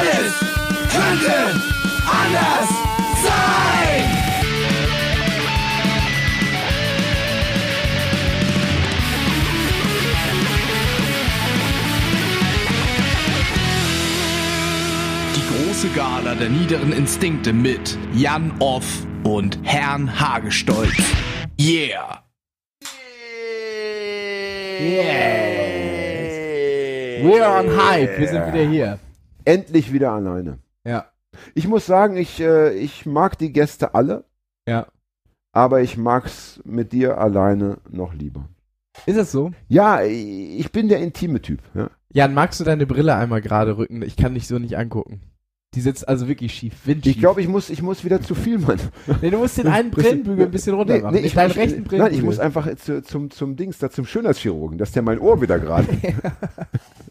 Alles könnte anders sein. Die große Gala der niederen Instinkte mit Jan Off und Herrn Hagestolz. Yeah! We're on hype. Wir sind wieder hier. Endlich wieder alleine. Ja. Ich muss sagen, ich, äh, ich mag die Gäste alle, Ja. aber ich mag's mit dir alleine noch lieber. Ist das so? Ja, ich bin der intime Typ. Ja. Jan, magst du deine Brille einmal gerade rücken? Ich kann dich so nicht angucken. Die sitzt also wirklich schief, windschief. Ich glaube, ich muss, ich muss wieder zu viel, Mann. nee, du musst den einen Brillenbügel ein bisschen runter machen. ich, deinen ich, rechten Brillenbügel. nein, ich muss einfach zu, zum, zum Dings, da zum Schönheitschirurgen, dass der mein Ohr wieder gerade.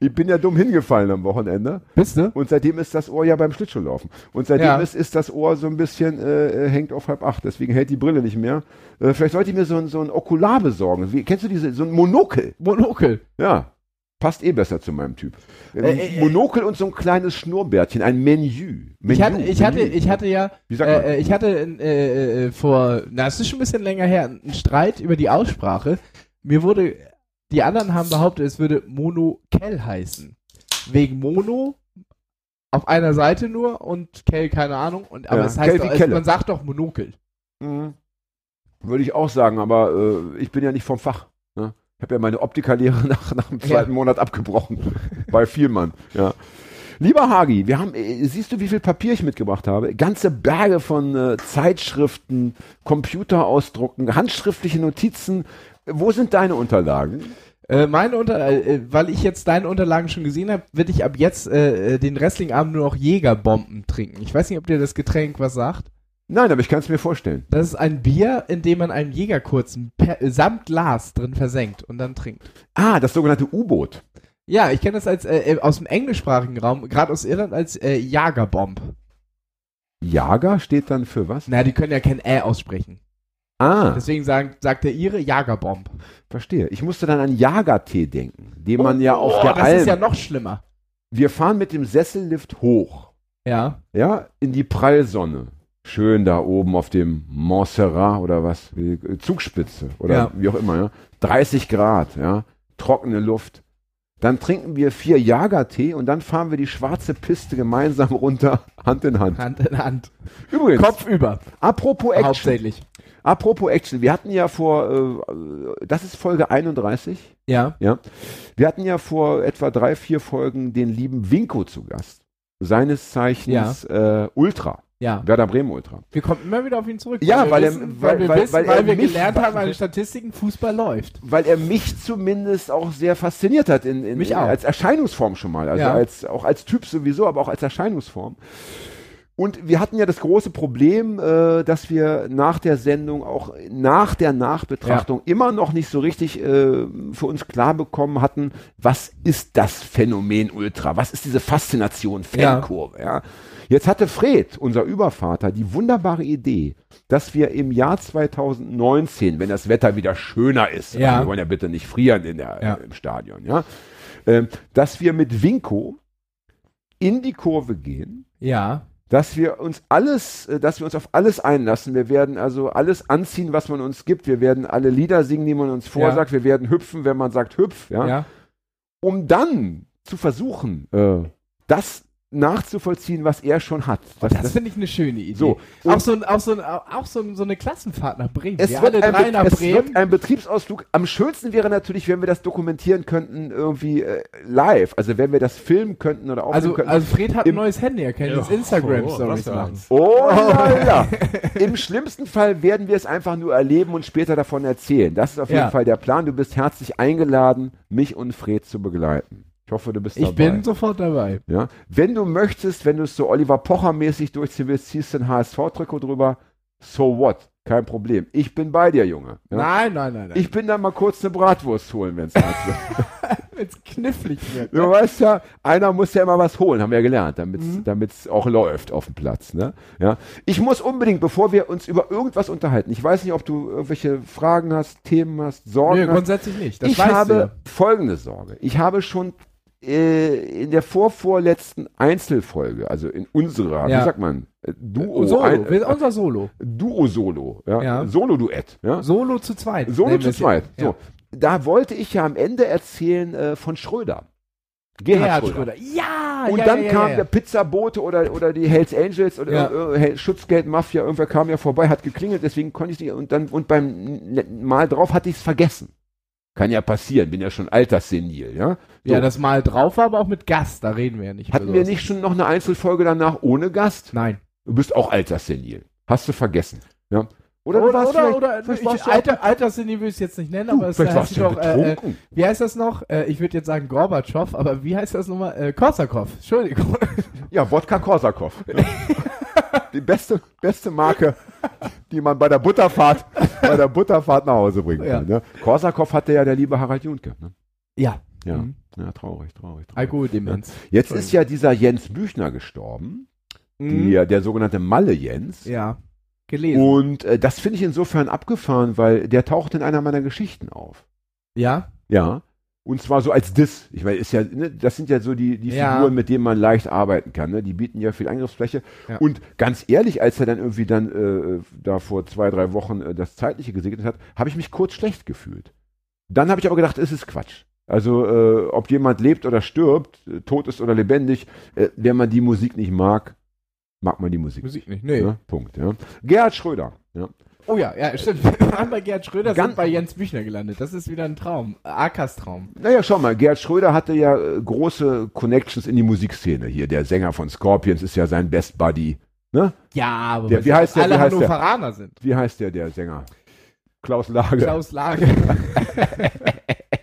ich bin ja dumm hingefallen am Wochenende. Bist du? Und seitdem ist das Ohr ja beim Schlittschuhlaufen. Und seitdem Ja. ist, ist das Ohr so ein bisschen, äh, äh, hängt auf halb acht. Deswegen hält die Brille nicht mehr. Äh, vielleicht sollte ich mir so ein, so ein Okular besorgen. Wie, kennst du diese, so ein Monokel? Monokel. Ja. Passt eh besser zu meinem Typ. Ein Äh, äh, Monokel und so ein kleines Schnurrbärtchen, ein Menü. Menü Ich hatte, ich hatte, Menü. ich hatte ja, äh, äh, ich hatte äh, äh, vor, na, es ist schon ein bisschen länger her, einen Streit über die Aussprache. Mir wurde, die anderen haben behauptet, es würde Monokel heißen. Wegen Mono auf einer Seite nur und Kell keine Ahnung. Und, aber Ja, es heißt doch, Kelle. man sagt doch Monokel. Mhm. Würde ich auch sagen, aber äh, ich bin ja nicht vom Fach. Ne? Ich habe ja meine Optikerlehre nach, nach dem zweiten Ja. Monat abgebrochen. Bei Vielmann. Ja. Lieber Hagi, wir haben, äh, siehst du, wie viel Papier ich mitgebracht habe? Ganze Berge von äh, Zeitschriften, Computerausdrucken, handschriftliche Notizen. Wo sind deine Unterlagen? Äh, meine Unter äh, weil ich jetzt deine Unterlagen schon gesehen habe, werde ich ab jetzt äh, äh, den Wrestlingabend nur noch Jägerbomben trinken. Ich weiß nicht, ob dir das Getränk was sagt. Nein, aber ich kann es mir vorstellen. Das ist ein Bier, in dem man einen Jägerkurzen per, äh, samt Glas drin versenkt und dann trinkt. Ah, das sogenannte U-Boot. Ja, ich kenne das als äh, äh, aus dem englischsprachigen Raum, gerade aus Irland als äh, Jagerbomb. Jager steht dann für was? Na, die können ja kein Ä aussprechen. Ah, Deswegen sagen, sagt der Ire Jagerbomb. verstehe. Ich musste dann an Jagertee denken, den man ja auf oh, der das Alm. ist ja noch schlimmer. wir fahren mit dem Sessellift hoch. Ja. ja, in die Prallsonne. Schön da oben auf dem Montserrat oder was, äh, Zugspitze oder Ja. wie auch immer, ja. 30 Grad, ja, trockene Luft. Dann trinken wir vier Jagertee und dann fahren wir die schwarze Piste gemeinsam runter, Hand in Hand. Hand in Hand. Übrigens, Kopf über. apropos Action, Hauptsächlich. Apropos Action, wir hatten ja vor, äh, das ist Folge 31, Ja. ja, wir hatten ja vor etwa drei, vier Folgen den lieben Winko zu Gast. Seines Zeichens äh, Ultra. Ja. Werder Bremen Ultra. Wir kommen immer wieder auf ihn zurück. Ja, weil er- wissen, weil- weil, wir weil- wissen, weil weil, er wir mich- gelernt haben an Statistiken, Fußball läuft. Weil er mich zumindest auch sehr fasziniert hat in, in, Mich auch. als Erscheinungsform schon mal. Also Ja. als, auch als Typ sowieso, aber auch als Erscheinungsform. Und wir hatten ja das große Problem, äh, dass wir nach der Sendung, auch nach der Nachbetrachtung, immer noch nicht so richtig äh, für uns klar bekommen hatten, was ist das Phänomen Ultra? Was ist diese Faszination Fankurve? Ja. Jetzt hatte Fred, unser Übervater, die wunderbare Idee, dass wir im Jahr 2019, wenn das Wetter wieder schöner ist, Ja. also wir wollen ja bitte nicht frieren in der, Ja. im Stadion, ja, ähm, dass wir mit Winko in die Kurve gehen, Ja. Dass wir uns alles, äh, dass wir uns auf alles einlassen. Wir werden also alles anziehen, was man uns gibt. Wir werden alle Lieder singen, die man uns vorsagt. Wir werden hüpfen, wenn man sagt hüpf, ja. Ja. Um dann zu versuchen, äh, das nachzuvollziehen, was er schon hat. Das, das finde ich eine schöne Idee. So, auch so, ein, auch, so ein, auch so, ein, so eine Klassenfahrt nach Bremen. Es wir wird, alle ein, drei Be- nach es Bremen. wird ein Betriebsausflug. Am schönsten wäre natürlich, wenn wir das dokumentieren könnten, irgendwie äh, live. Also wenn wir das filmen könnten oder aufnehmen also, könnten. also Fred hat ein Im- neues Handy, er kann Ja, jetzt oh, Instagram-Stories was machen. Oh ja, ja. Im schlimmsten Fall werden wir es einfach nur erleben und später davon erzählen. Das ist auf jeden Ja. Fall der Plan. Du bist herzlich eingeladen, mich und Fred zu begleiten. Ich hoffe, du bist Ich dabei. bin sofort dabei. ja? Wenn du möchtest, wenn du es so Oliver Pocher-mäßig durchziehen willst, ziehst du ein HSV-Trikot drüber. So what? Kein Problem. Ich bin bei dir, Junge. Ja? Nein, nein, nein, nein. Ich bin da mal kurz eine Bratwurst holen, wenn es wird. Wenn's knifflig wird. Du weißt ja, einer muss ja immer was holen, haben wir ja gelernt, damit Mhm. es auch läuft auf dem Platz. Ne? Ja. Ich muss unbedingt, bevor wir uns über irgendwas unterhalten, ich weiß nicht, ob du irgendwelche Fragen hast, Themen hast, Sorgen Nö, hast. grundsätzlich nicht. Das ich habe ja. folgende Sorge. Ich habe schon äh, in der vorvorletzten Einzelfolge, also in unserer, Ja. wie sagt man, äh, Duo, Solo, ein, wir- unser Solo. Duo-Solo, ja, Ja. Solo-Duett, ja, Solo zu zweit. Solo zu zweit. So, da wollte ich ja am Ende erzählen äh, von Schröder. Gerhard, Gerhard Schröder. Schröder. Ja, Und ja, dann ja, kam ja. der Pizzabote oder, oder die Hells Angels oder äh, Schutzgeldmafia, irgendwer kam ja vorbei, hat geklingelt, deswegen konnte ich nicht. Und dann und beim Mal drauf hatte ich es vergessen. Kann ja passieren, bin ja schon alterssenil, ja. So. Ja, das Mal drauf war aber auch mit Gast, da reden wir ja nicht. Hatten wir nicht schon noch eine Einzelfolge danach ohne Gast? Nein. Du bist auch alterssenil. Hast du vergessen. Ja. Oder, du Oder, warst oder, oder, vielleicht ich, du Alter, Alterssinne will ich es jetzt nicht nennen, aber auch, es heißt du ja doch, äh, äh, wie heißt das noch? Äh, ich würde jetzt sagen Gorbatschow, aber wie heißt das nochmal? Äh, Korsakow, Entschuldigung. ja, Wodka Korsakow. Die beste, beste Marke, die man bei der Butterfahrt, bei der Butterfahrt nach Hause bringen Ja. kann. Ne? Korsakow hatte ja der liebe Harald Junke. Ne? Ja. Ja. Mhm. ja, traurig, traurig, traurig. Alkoholdemenz. Jetzt ist ja dieser Jens Büchner gestorben, Mhm. der, der sogenannte Malle Jens. Ja. Gelesen. Und äh, das finde ich insofern abgefahren, weil der taucht in einer meiner Geschichten auf. ja. Ja. Und zwar so als Diss. Ich meine, ist ja, ne, das sind ja so die, die Ja. Figuren, mit denen man leicht arbeiten kann. Ne? Die bieten ja viel Angriffsfläche. Ja. Und ganz ehrlich, als er dann irgendwie dann äh, da vor zwei, drei Wochen äh, das Zeitliche gesegnet hat, habe ich mich kurz schlecht gefühlt. Dann habe ich aber gedacht, es ist Quatsch. Also, äh, ob jemand lebt oder stirbt, äh, tot ist oder lebendig, äh, wenn man die Musik nicht mag, mag man die Musik. Musik nicht, nee. Ja, Punkt. Ja. Gerhard Schröder. Ja. Oh ja, ja, stimmt. Wir waren bei Gerhard Schröder, Ganz- sind bei Jens Büchner gelandet. Das ist wieder ein Traum. Akas Traum. Naja, schau mal, Gerhard Schröder hatte ja äh, große Connections in die Musikszene hier. Der Sänger von Scorpions ist ja sein Best Buddy. Ne? Ja, aber Der- wie heißt der- alle wie heißt der? Hannoveraner sind. Wie heißt der, der Sänger? Klaus Lage. Klaus Lage.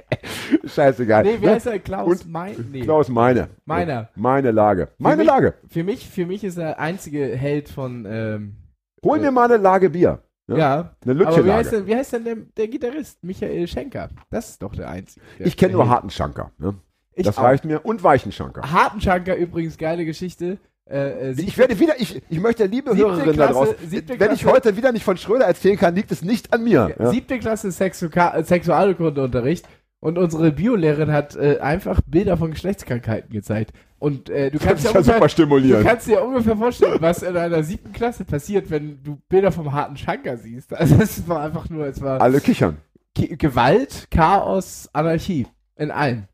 Scheißegal. nee, wie ne? heißt er? Klaus Und Mein? Nee. Klaus Meine. Meiner. Meine Lage. Meine mich- Lage. Für mich, für mich ist er der einzige Held von, ähm, Hol mir mal eine Lage Bier. Ja. ja. Eine Aber wie heißt, denn, wie heißt denn der, der Gitarrist? Michael Schenker. Das ist doch der einzige. der- Ich kenne nur. Hartenschanker. Ne? Ich Das auch. reicht mir. Und Weichenschanker. Hartenschanker übrigens, geile Geschichte. Äh, äh, Ich werde wieder, ich, ich möchte, liebe Hörerinnen da draußen, wenn ich Klasse- heute wieder nicht von Schröder erzählen kann, liegt es nicht an mir. Ja. Siebte Klasse Sexuka- Sexualkundeunterricht und unsere Biolehrerin hat äh, einfach Bilder von Geschlechtskrankheiten gezeigt. Und äh, du kannst ja ungefähr, du kannst dir ungefähr vorstellen, was in einer siebten Klasse passiert, wenn du Bilder vom harten Schanker siehst. Also es war einfach nur, es war Alle kichern. Ki Gewalt, Chaos, Anarchie. In allem.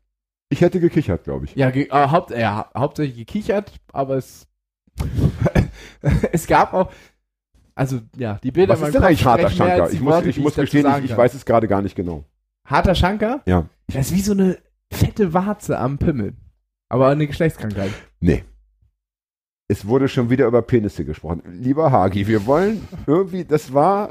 Ich hätte gekichert, glaube ich. Ja, ge äh, haupt hau- hauptsächlich gekichert, aber es es gab auch also ja, die Bilder Was ist denn eigentlich harter Schanker? Ich muss, ich muss gestehen, ich, ich weiß es gerade gar nicht genau. Harter Schanker? Ja. Das ist wie so eine fette Warze am Pimmel. Aber eine Geschlechtskrankheit. Nee. Es wurde schon wieder über Penisse gesprochen. Lieber Hagi, wir wollen irgendwie, das war,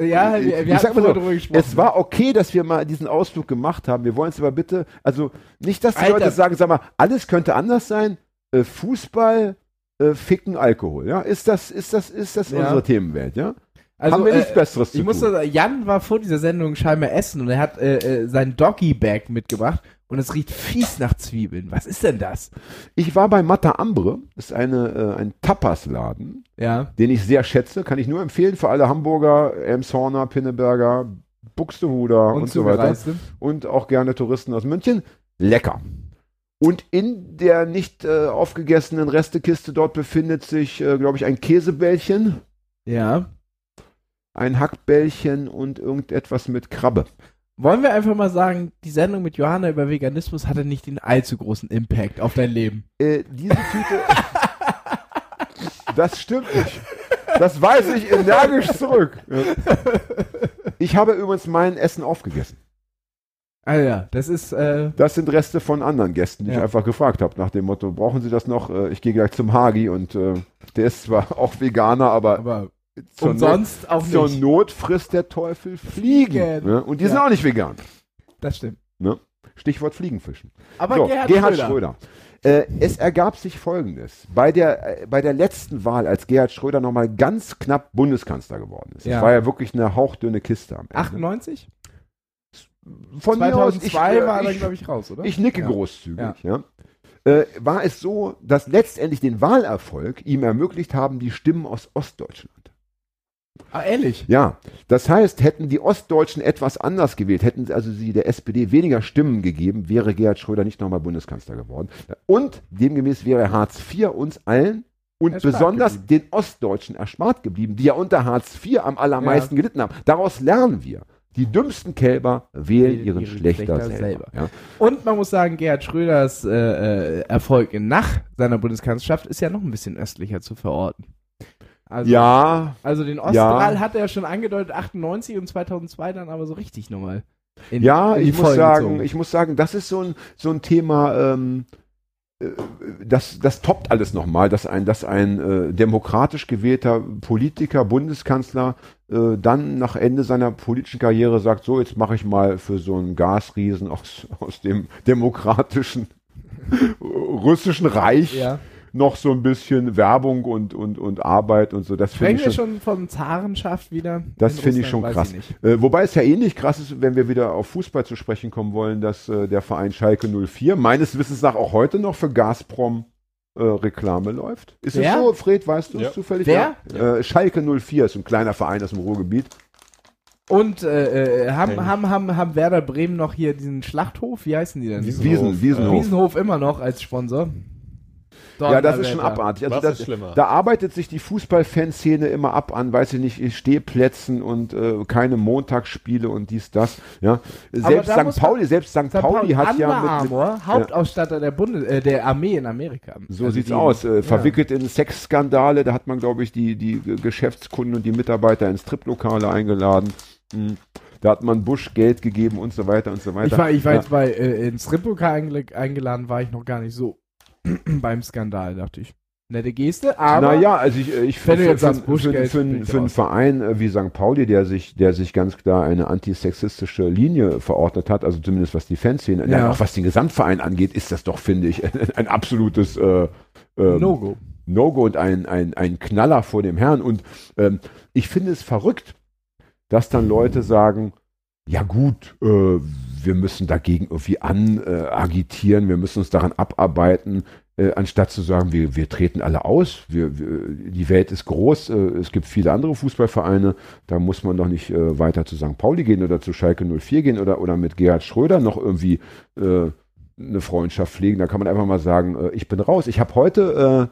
Ja, Ich- wir, ich wir sag mal so, drüber gesprochen. es war okay, dass wir mal diesen Ausflug gemacht haben. Wir wollen es aber bitte, also nicht, dass die Alter. Leute sagen, sag mal, alles könnte anders sein. Äh, Fußball, äh, Ficken, Alkohol. Ja, ist das, ist das, ist das Ja. unsere Themenwelt? Ja, also, haben wir äh, nichts Besseres zu Ich muss tun. sagen, Jan war vor dieser Sendung scheinbar essen und er hat äh, äh, sein Doggy-Bag mitgebracht und es riecht fies nach Zwiebeln. Was ist denn das? Ich war bei Mata Ambre, ist eine, äh, ein Tapas-Laden, Ja. den ich sehr schätze, kann ich nur empfehlen für alle Hamburger, Elmshorner, Pinneberger, Buxtehuder und, so weiter. Und auch gerne Touristen aus München. Lecker. Und in der nicht äh, aufgegessenen Restekiste dort befindet sich, äh, glaube ich, ein Käsebällchen, Ja. Ein Hackbällchen und irgendetwas mit Krabbe. Wollen wir einfach mal sagen, die Sendung mit Johanna über Veganismus hatte nicht den allzu großen Impact auf dein Leben. Äh, diese Tüte. das stimmt nicht. Das weiß ich energisch zurück. Ich habe übrigens mein Essen aufgegessen. Ah ja, das ist, äh, Das sind Reste von anderen Gästen, die ich Ja. einfach gefragt habe, nach dem Motto, brauchen Sie das noch? Äh, Ich gehe gleich zum Hagi und äh, der ist zwar auch Veganer, aber aber zur, und Not, auch zur nicht. Not frisst der Teufel Fliegen. Fliegen. Ne? Und die sind Ja. auch nicht vegan. Das stimmt. Stichwort Fliegenfischen. Aber So, Gerhard, Gerhard, Schröder. Schröder. Äh, es ergab sich Folgendes. Bei der, äh, bei der letzten Wahl, als Gerhard Schröder nochmal ganz knapp Bundeskanzler geworden ist, Ja. das war ja wirklich eine hauchdünne Kiste am Ende. 98? Von mir aus, ich, 2002 äh, war er, glaube ich, raus, oder? Ich nicke Ja. großzügig, ja. Äh, war es so, dass letztendlich den Wahlerfolg ihm ermöglicht haben, die Stimmen aus Ostdeutschland. Ah, ehrlich? Ja, das heißt, hätten die Ostdeutschen etwas anders gewählt, hätten also sie der SPD weniger Stimmen gegeben, wäre Gerhard Schröder nicht nochmal Bundeskanzler geworden. Und demgemäß wäre Hartz IV uns allen und Erspart besonders geblieben. den Ostdeutschen erspart geblieben, die ja unter Hartz IV am allermeisten gelitten haben. Daraus lernen wir. Die dümmsten Kälber wählen ihren ihren Schlechter, Schlechter selber. selber. Ja. Und man muss sagen, Gerhard Schröders äh, äh, Erfolg nach seiner Bundeskanzlerschaft ist ja noch ein bisschen östlicher zu verorten. Also, ja, also den Oststrahl hat er ja schon angedeutet, 98 und 2002 dann aber so richtig nochmal. in- Ja, in ich muss sagen, gezogen. ich muss sagen, das ist so ein, so ein Thema, ähm, äh, das, das toppt alles nochmal, dass ein, dass ein äh, demokratisch gewählter Politiker, Bundeskanzler, äh, dann nach Ende seiner politischen Karriere sagt, so, jetzt mache ich mal für so einen Gasriesen aus, aus dem demokratischen russischen Reich ja. Noch so ein bisschen Werbung und, und, und Arbeit und so. Das finde Sprechen ich wir schon, schon von Zarenschaft wieder? das in finde ich schon krass. Ich. Äh, wobei es ja ähnlich krass ist, wenn wir wieder auf Fußball zu sprechen kommen wollen, dass äh, der Verein Schalke 04 meines Wissens nach auch heute noch für Gazprom äh, Reklame läuft. Ist Wer? es so, Fred, weißt du es Ja. zufällig? Wer? Ja. Äh, Schalke 04 ist ein kleiner Verein aus dem Ruhrgebiet. Und äh, äh, haben, haben, haben, haben Werder Bremen noch hier diesen Schlachthof? Wie heißen die denn? Wiesenhof. Wiesen, Wiesenhof. Wiesenhof immer noch als Sponsor. Ja, das ist schon abartig. Also das, ist schlimmer? da arbeitet sich die Fußballfanszene immer ab an, weiß ich nicht, Stehplätzen und äh, keine Montagsspiele und dies, das. Ja. Selbst da St. man- Pauli, selbst St. St. Pauli hat ja mit, Armour, Hauptausstatter der, Bundes äh, der Armee in Amerika. So Also sieht's die- aus. Äh, ja. verwickelt in Sexskandale. Da hat man, glaube ich, die, die Geschäftskunden und die Mitarbeiter in Striplokale eingeladen. Mhm. Da hat man Bush Geld gegeben und so weiter und so weiter. Ich war, ich war ja. jetzt bei äh, ins eingel eingeladen, war ich noch gar nicht so beim Skandal, dachte ich. Nette Geste, aber naja, also ich, äh, ich für, jetzt für, für, für, für, einen raus. Verein äh, wie St. Pauli, der sich, der sich ganz klar eine antisexistische Linie verordnet hat, also zumindest was die Fanszene, Ja. ja. auch was den Gesamtverein angeht, ist das doch, finde ich, ein absolutes äh, ähm, No-Go. No-Go und ein, ein, ein Knaller vor dem Herrn. Und ähm, ich finde es verrückt, dass dann Leute sagen, ja gut, äh, wir müssen dagegen irgendwie an äh, agitieren, wir müssen uns daran abarbeiten, äh, anstatt zu sagen, wir, wir treten alle aus, wir, wir, die Welt ist groß, äh, es gibt viele andere Fußballvereine, da muss man doch nicht äh, weiter zu St. Pauli gehen oder zu Schalke 04 gehen oder, oder mit Gerhard Schröder noch irgendwie äh, eine Freundschaft pflegen. Da kann man einfach mal sagen, ich bin raus. Ich habe heute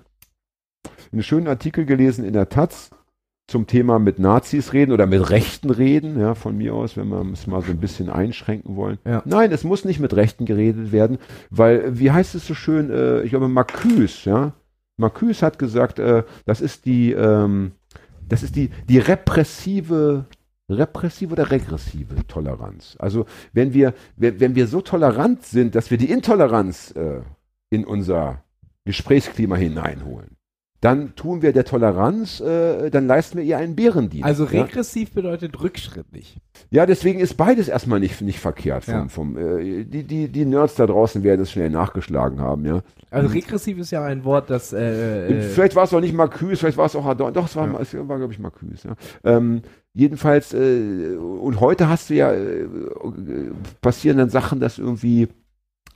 einen schönen Artikel gelesen in der Taz zum Thema mit Nazis reden oder mit Rechten reden, ja, von mir aus, wenn wir es mal so ein bisschen einschränken wollen. Ja. Nein, es muss nicht mit Rechten geredet werden, weil, wie heißt es so schön, äh, ich glaube, Marcuse, ja, Marcuse hat gesagt, äh, das ist die, ähm, das ist die, die repressive, repressive oder regressive Toleranz. Also, wenn wir, wenn, wir so tolerant sind, dass wir die Intoleranz äh, in unser Gesprächsklima hineinholen, dann tun wir der Toleranz, äh, dann leisten wir ihr einen Bärendienst. Also ja? regressiv bedeutet rückschrittlich. Ja, deswegen ist beides erstmal nicht, nicht verkehrt. Vom, Ja. vom, äh, die, die, die Nerds da draußen werden es schnell nachgeschlagen haben, ja. Also regressiv ist ja ein Wort, das äh, äh, vielleicht war es auch nicht Marcuse, vielleicht war es auch Adorno. Doch, es war, es war glaube ich, Marcuse, ja. Ähm, jedenfalls, äh, und heute hast du ja, äh, passieren dann Sachen, dass irgendwie,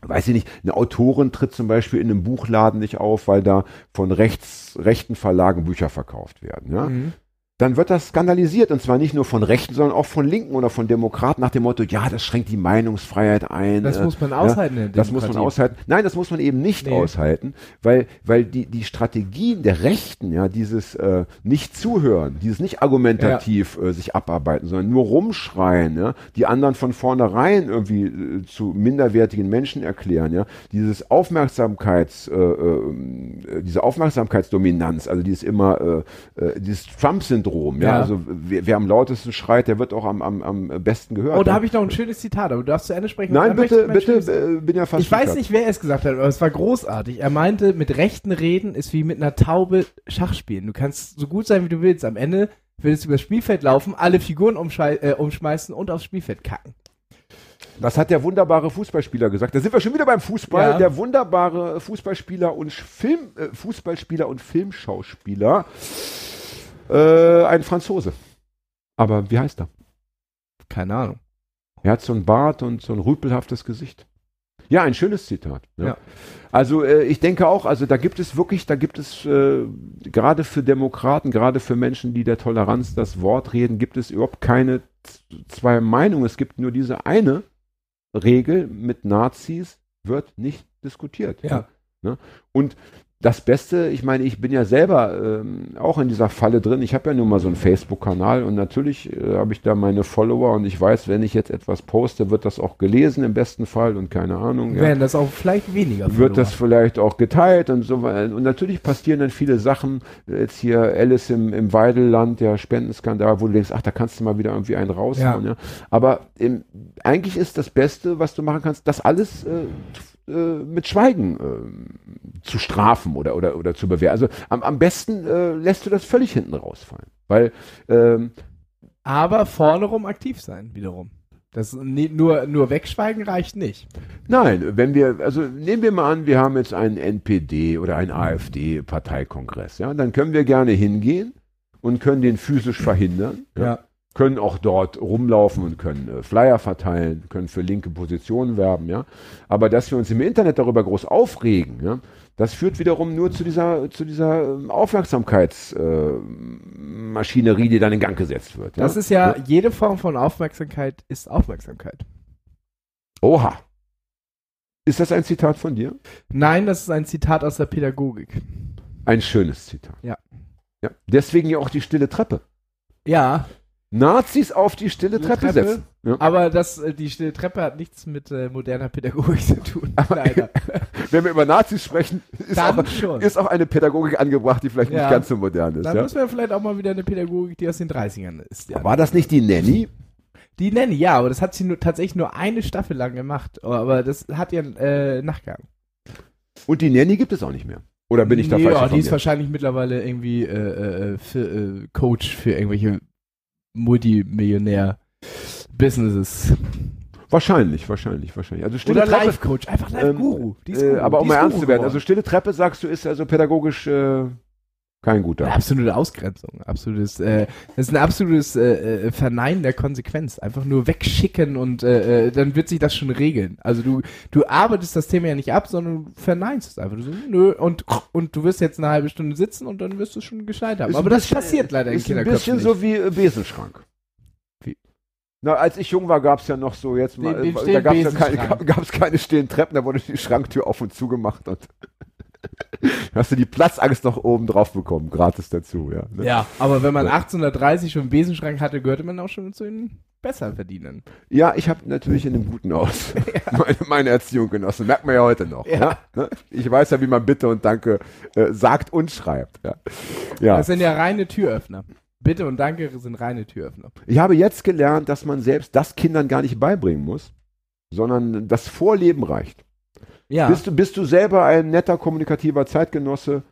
weiß ich nicht, eine Autorin tritt zum Beispiel in einem Buchladen nicht auf, weil da von rechts, rechten Verlagen Bücher verkauft werden, ja. mhm. Dann wird das skandalisiert und zwar nicht nur von Rechten, sondern auch von Linken oder von Demokraten nach dem Motto, ja, das schränkt die Meinungsfreiheit ein. das äh, muss man aushalten. in der das muss man aushalten. Nein, das muss man eben nicht Nee. aushalten, weil, weil die, die Strategien der Rechten, ja, dieses äh, nicht zuhören, dieses nicht argumentativ äh, sich abarbeiten, sondern nur rumschreien, ja, die anderen von vornherein irgendwie äh, zu minderwertigen Menschen erklären, ja, dieses Aufmerksamkeits, äh, äh, diese Aufmerksamkeitsdominanz, also dieses immer, äh, äh, dieses Trump-Syndrom, ja, Ja. also wer, wer am lautesten schreit, der wird auch am, am, am besten gehört. Oh, da habe ich noch ein schönes Zitat, aber du darfst zu Ende sprechen. Nein, bitte, mein schönes- bitte, äh, bin ja fast Ich weiß nicht, wer es gesagt hat, aber es war großartig. Er meinte, mit rechten Reden ist wie mit einer Taube Schach spielen. Du kannst so gut sein, wie du willst. Am Ende willst du übers Spielfeld laufen, alle Figuren äh, umschmeißen und aufs Spielfeld kacken. Das hat der wunderbare Fußballspieler gesagt. Da sind wir schon wieder beim Fußball. Ja. Der wunderbare Fußballspieler und Film, äh, Fußballspieler und Filmschauspieler. Äh, ein Franzose. Aber wie heißt er? Keine Ahnung. Er hat so ein Bart und so ein rüpelhaftes Gesicht. Ja, ein schönes Zitat. Ja. Ja. Also äh, ich denke auch, also da gibt es wirklich, da gibt es äh, gerade für Demokraten, gerade für Menschen, die der Toleranz das Wort reden, gibt es überhaupt keine zwei Meinungen. Es gibt nur diese eine Regel mit Nazis wird nicht diskutiert. Ja. Ne? Und das Beste, ich meine, ich bin ja selber ähm, auch in dieser Falle drin. Ich habe ja nun mal so einen Facebook-Kanal und natürlich äh, habe ich da meine Follower und ich weiß, wenn ich jetzt etwas poste, wird das auch gelesen im besten Fall und keine Ahnung. Ja Wären das auch vielleicht weniger wird das Follower. vielleicht auch geteilt und so weiter. Und natürlich passieren dann viele Sachen. Jetzt hier Alice im, im Weidelland, der Spendenskandal, wo du denkst, ach, da kannst du mal wieder irgendwie einen raushauen. Ja. Aber im, eigentlich ist das Beste, was du machen kannst, das alles äh, mit Schweigen äh, zu strafen oder, oder, oder zu bewähren. Also am, am besten äh, lässt du das völlig hinten rausfallen. Weil ähm, Aber vorne rum aktiv sein, wiederum. Das nur, nur wegschweigen reicht nicht. Nein, wenn wir, also nehmen wir mal an, wir haben jetzt einen NPD oder einen AfD-Parteikongress, ja, dann können wir gerne hingehen und können den physisch verhindern, ja, können auch dort rumlaufen und können äh, Flyer verteilen, können für linke Positionen werben, ja, aber dass wir uns im Internet darüber groß aufregen, ja, das führt wiederum nur zu dieser, zu dieser ähm, Aufmerksamkeitsmaschinerie, äh, die dann in Gang gesetzt wird. Ja? Das ist ja, jede Form von Aufmerksamkeit ist Aufmerksamkeit. Oha. Ist das ein Zitat von dir? Nein, das ist ein Zitat aus der Pädagogik. Ein schönes Zitat. Ja. ja. Deswegen ja auch die stille Treppe. Ja, Nazis auf die stille Treppe, Treppe. setzen. Ja. aber das, äh, die stille Treppe hat nichts mit äh, moderner Pädagogik zu tun. Leider. Wenn wir über Nazis sprechen, ist auch, ist auch eine Pädagogik angebracht, die vielleicht Ja. nicht ganz so modern ist. Dann Ja? müssen wir vielleicht auch mal wieder eine Pädagogik, die aus den 30ern ist. War das nicht die Nanny? Die Nanny, ja, aber das hat sie nur, tatsächlich nur eine Staffel lang gemacht. Aber das hat ja äh, Nachgang. Und die Nanny gibt es auch nicht mehr. Oder bin ich da Nee, falsch Ja, die ist wahrscheinlich mittlerweile irgendwie äh, äh, für, äh, Coach für irgendwelche Multimillionär-Businesses. Wahrscheinlich, wahrscheinlich, wahrscheinlich. Also stille Oder Treppe. Live-Coach, einfach Live-Guru. Die ist äh, Guru, aber um mal ernst zu werden, also stille Treppe, sagst du, ist also pädagogisch äh, kein guter. Eine absolute Ausgrenzung, absolutes, äh, das ist ein absolutes äh, äh, Verneinen der Konsequenz. Einfach nur wegschicken und äh, äh, dann wird sich das schon regeln. Also du, du arbeitest das Thema ja nicht ab, sondern du verneinst es einfach. Du so, nö, und, und du wirst jetzt eine halbe Stunde sitzen und dann wirst du schon gescheit haben. Ist Aber ein das bisschen- passiert leider in ist ein Kinderköpfen bisschen so wie äh, Besenschrank. Na, als ich jung war, gab es ja noch so jetzt mal, Den- den da gab es ja keine, gab's keine stillen Treppen, da wurde die Schranktür auf und zu gemacht und hast du die Platzangst noch oben drauf bekommen, gratis dazu, ja. Ne? Ja, aber wenn man Ja. 1830 schon einen Besenschrank hatte, gehörte man auch schon zu den besser verdienen. Ja, ich habe natürlich in einem guten Haus meine, meine Erziehung genossen. Merkt man ja heute noch. Ja. Ja. Ne? Ich weiß ja, wie man Bitte und Danke äh, sagt und schreibt. Ja. ja. Das sind ja reine Türöffner. Bitte und Danke sind reine Türöffner. Ich habe jetzt gelernt, dass man selbst das Kindern gar nicht beibringen muss, sondern das Vorleben reicht. Ja. Bist, du, bist du selber ein netter, kommunikativer Zeitgenosse?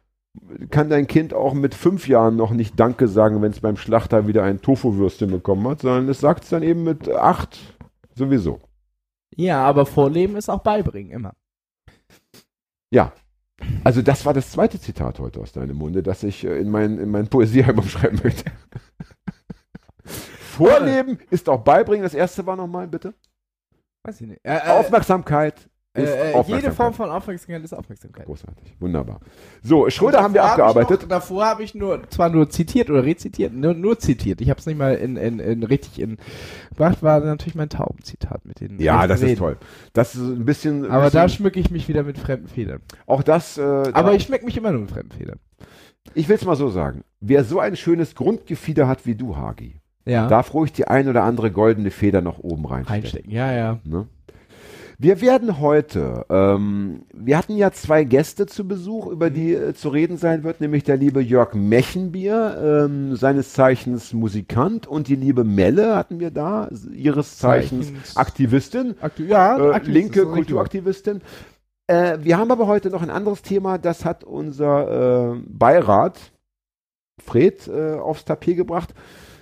Kann dein Kind auch mit fünf Jahren noch nicht Danke sagen, wenn es beim Schlachter wieder ein Tofu-Würstchen bekommen hat, sondern es sagt es dann eben mit acht sowieso. ja, aber Vorleben ist auch beibringen, immer. Ja. Also das war das zweite Zitat heute aus deinem Munde, das ich äh, in mein, in mein Poesiealbum schreiben möchte. Vorleben ist auch beibringen. Das erste war nochmal, bitte. Weiß ich nicht. Äh, äh, Aufmerksamkeit äh, ist äh, jede Form von Aufmerksamkeit ist Aufmerksamkeit. Großartig, wunderbar. So, Schröder haben wir hab abgearbeitet. Noch, davor habe ich nur, zwar nur zitiert oder rezitiert, nur, nur zitiert. Ich habe es nicht mal in, in, in richtig in gebracht, war natürlich mein Taubenzitat mit den ja, das ist Reden. toll. Das ist ein bisschen. ein Aber bisschen, da schmücke ich mich wieder mit fremden Federn. auch das. Äh, Aber da, ich schmecke mich immer nur mit fremden Federn. ich will es mal so sagen. Wer so ein schönes Grundgefieder hat wie du, Hagi, Ja. darf ruhig die ein oder andere goldene Feder noch oben reinstecken. Reinstecken. Ja, ja. Ne? Wir werden heute, ähm, wir hatten ja zwei Gäste zu Besuch, über die äh, zu reden sein wird, nämlich der liebe Jörg Mechenbier, ähm, seines Zeichens Musikant, und die liebe Melle hatten wir da, ihres Zeichens Zeichens- Aktivistin, Aktu ja, äh, linke. Kulturaktivistin. Äh, wir haben aber heute noch ein anderes Thema, das hat unser äh, Beirat, Fred, äh, aufs Tapet gebracht.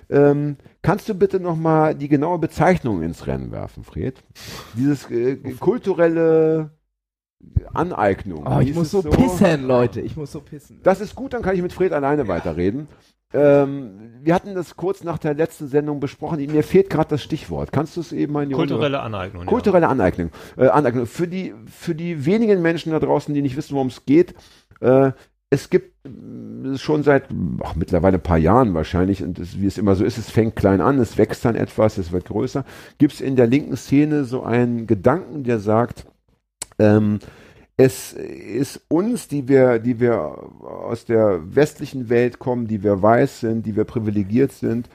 Ähm, kannst du bitte nochmal die genaue Bezeichnung ins Rennen werfen, Fred? Dieses äh, kulturelle Aneignung. Oh, ich muss es so pissen, Leute. Ich muss so pissen. Das ist gut, dann kann ich mit Fred alleine weiterreden. ähm, wir hatten das kurz nach der letzten Sendung besprochen. Mir fehlt gerade das Stichwort. Kannst du es eben mal in die Kulturelle Runde- Aneignung. Kulturelle Aneignung. Äh, Aneignung. Für, die, für die wenigen Menschen da draußen, die nicht wissen, worum es geht, äh, es gibt äh, schon seit ach, mittlerweile ein paar Jahren wahrscheinlich, und es, wie es immer so ist, es fängt klein an, es wächst dann etwas, es wird größer, gibt es in der linken Szene so einen Gedanken, der sagt, ähm, es ist uns, die wir, die wir aus der westlichen Welt kommen, die wir weiß sind, die wir privilegiert sind,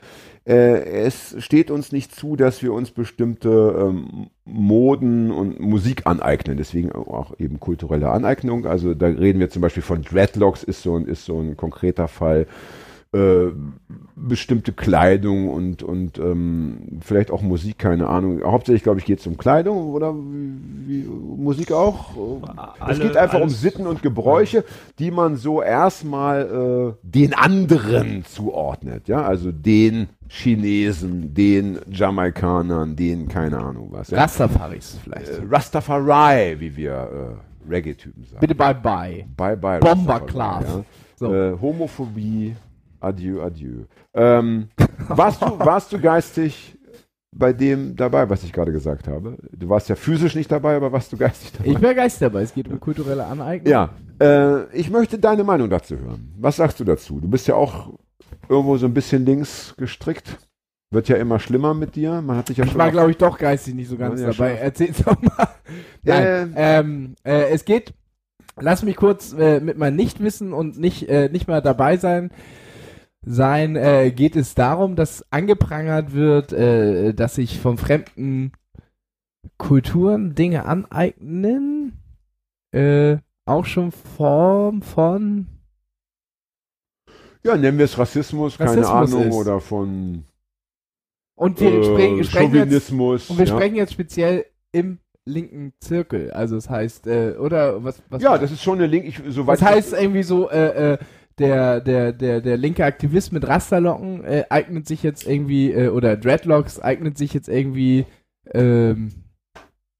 äh, es steht uns nicht zu, dass wir uns bestimmte ähm, Moden und Musik aneignen. Deswegen auch eben kulturelle Aneignung. Also da reden wir zum Beispiel von Dreadlocks, ist so ein, ist so ein konkreter Fall. Äh, bestimmte Kleidung und, und ähm, vielleicht auch Musik, keine Ahnung. Hauptsächlich, glaube ich, geht es um Kleidung oder wie, wie, Musik auch. es Alle- geht einfach um Sitten und Gebräuche, die man so erstmal äh, den anderen zuordnet. Ja, also den Chinesen, den Jamaikanern, den keine Ahnung was. Ja? Rastafaris vielleicht. Äh, Rastafari, wie wir äh, Reggae-Typen sagen. Bitte bye bye. Bye bye. Bomber Rastafari, Class. Ja. So. Äh, Homophobie, adieu, adieu. Ähm, warst, du, warst du geistig bei dem dabei, was ich gerade gesagt habe? Du warst ja physisch nicht dabei, aber warst du geistig dabei? Ich wäre geist dabei. Es geht um kulturelle Aneignung. ja, äh, ich möchte deine Meinung dazu hören. Was sagst du dazu? Du bist ja auch irgendwo so ein bisschen links gestrickt. Wird ja immer schlimmer mit dir. Man hat dich ja Ich schon. war, glaube ich, doch geistig nicht so ganz Ja, dabei. Erzähl's doch mal. Nein, ähm, äh, es geht, lass mich kurz äh, mit meinem Nichtwissen und nicht, äh, nicht mal dabei sein, sein, äh, geht es darum, dass angeprangert wird, äh, dass sich von fremden Kulturen Dinge aneignen, äh, auch schon Form von ja, nennen wir es Rassismus, keine Rassismus Ahnung, ist. oder von und wir äh, sprechen, sprechen jetzt und wir ja. sprechen jetzt speziell im linken Zirkel, also es heißt äh, oder was was ja, das ist schon eine Link. Ich, soweit Das heißt irgendwie so, äh, äh, der, der, der, der linke Aktivist mit Rasterlocken äh, eignet sich jetzt irgendwie, äh, oder Dreadlocks eignet sich jetzt irgendwie ähm,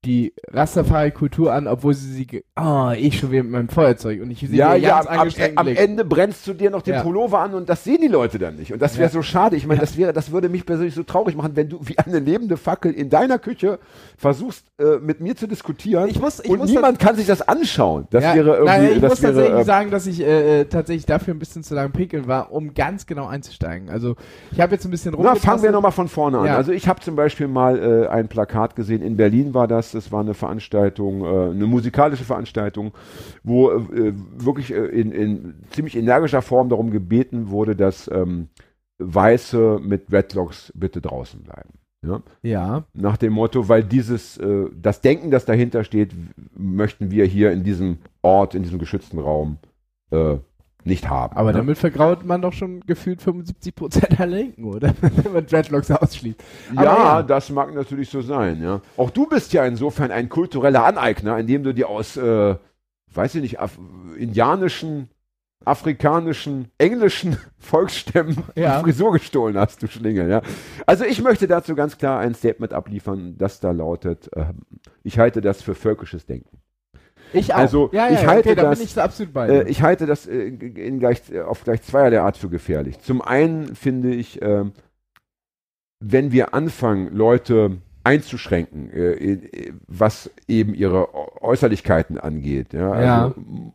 die Rastafari-Kultur an, obwohl sie sie, ah, ich schon wieder mit meinem Feuerzeug und ich sehe ja, ja, ganz am, am. Ende brennst du dir noch den Ja. Pullover an und das sehen die Leute dann nicht. Und das wäre Ja. so schade. Ich meine, das wäre, das würde mich persönlich so traurig machen, wenn du wie eine lebende Fackel in deiner Küche versuchst, äh, mit mir zu diskutieren Ich muss- ich und muss niemand kann sich das anschauen. Das Ja, wäre irgendwie, nein, ich das muss wäre, tatsächlich äh, sagen, dass ich äh, äh, tatsächlich dafür ein bisschen zu lang pinkeln war, um ganz genau einzusteigen. Also ich habe jetzt ein bisschen Na, fangen wir nochmal von vorne an. Also ich habe zum Beispiel mal äh, ein Plakat gesehen, in Berlin war das, das war eine Veranstaltung, äh, eine musikalische Veranstaltung, wo äh, wirklich äh, in, in ziemlich energischer Form darum gebeten wurde, dass ähm, Weiße mit Dreadlocks bitte draußen bleiben. Ja? Ja, Nach dem Motto, weil dieses, äh, das Denken, das dahinter steht, möchten wir hier in diesem Ort, in diesem geschützten Raum äh, nicht haben. aber ne? damit vergraut man doch schon gefühlt 75% der Linken, oder? Wenn man Dreadlocks ausschließt. Ja, ja. das mag natürlich so sein, ja. Auch du bist ja insofern ein kultureller Aneigner, indem du dir aus, äh, weiß ich nicht, Af indianischen, afrikanischen, englischen Volksstämmen Ja. die Frisur gestohlen hast, du Schlingel, ja. Also ich möchte dazu ganz klar ein Statement abliefern, das da lautet, äh, ich halte das für völkisches Denken. Ich auch. Also, ja, ja, ich ja, halte okay, da das- bin ich so absolut bei Äh, ich halte das äh, in gleich, äh, auf gleich zweierlei Art für gefährlich. Zum einen finde ich, ähm, wenn wir anfangen, Leute einzuschränken, äh, äh, was eben ihre Äu- Äußerlichkeiten angeht, ja, Ja. also m-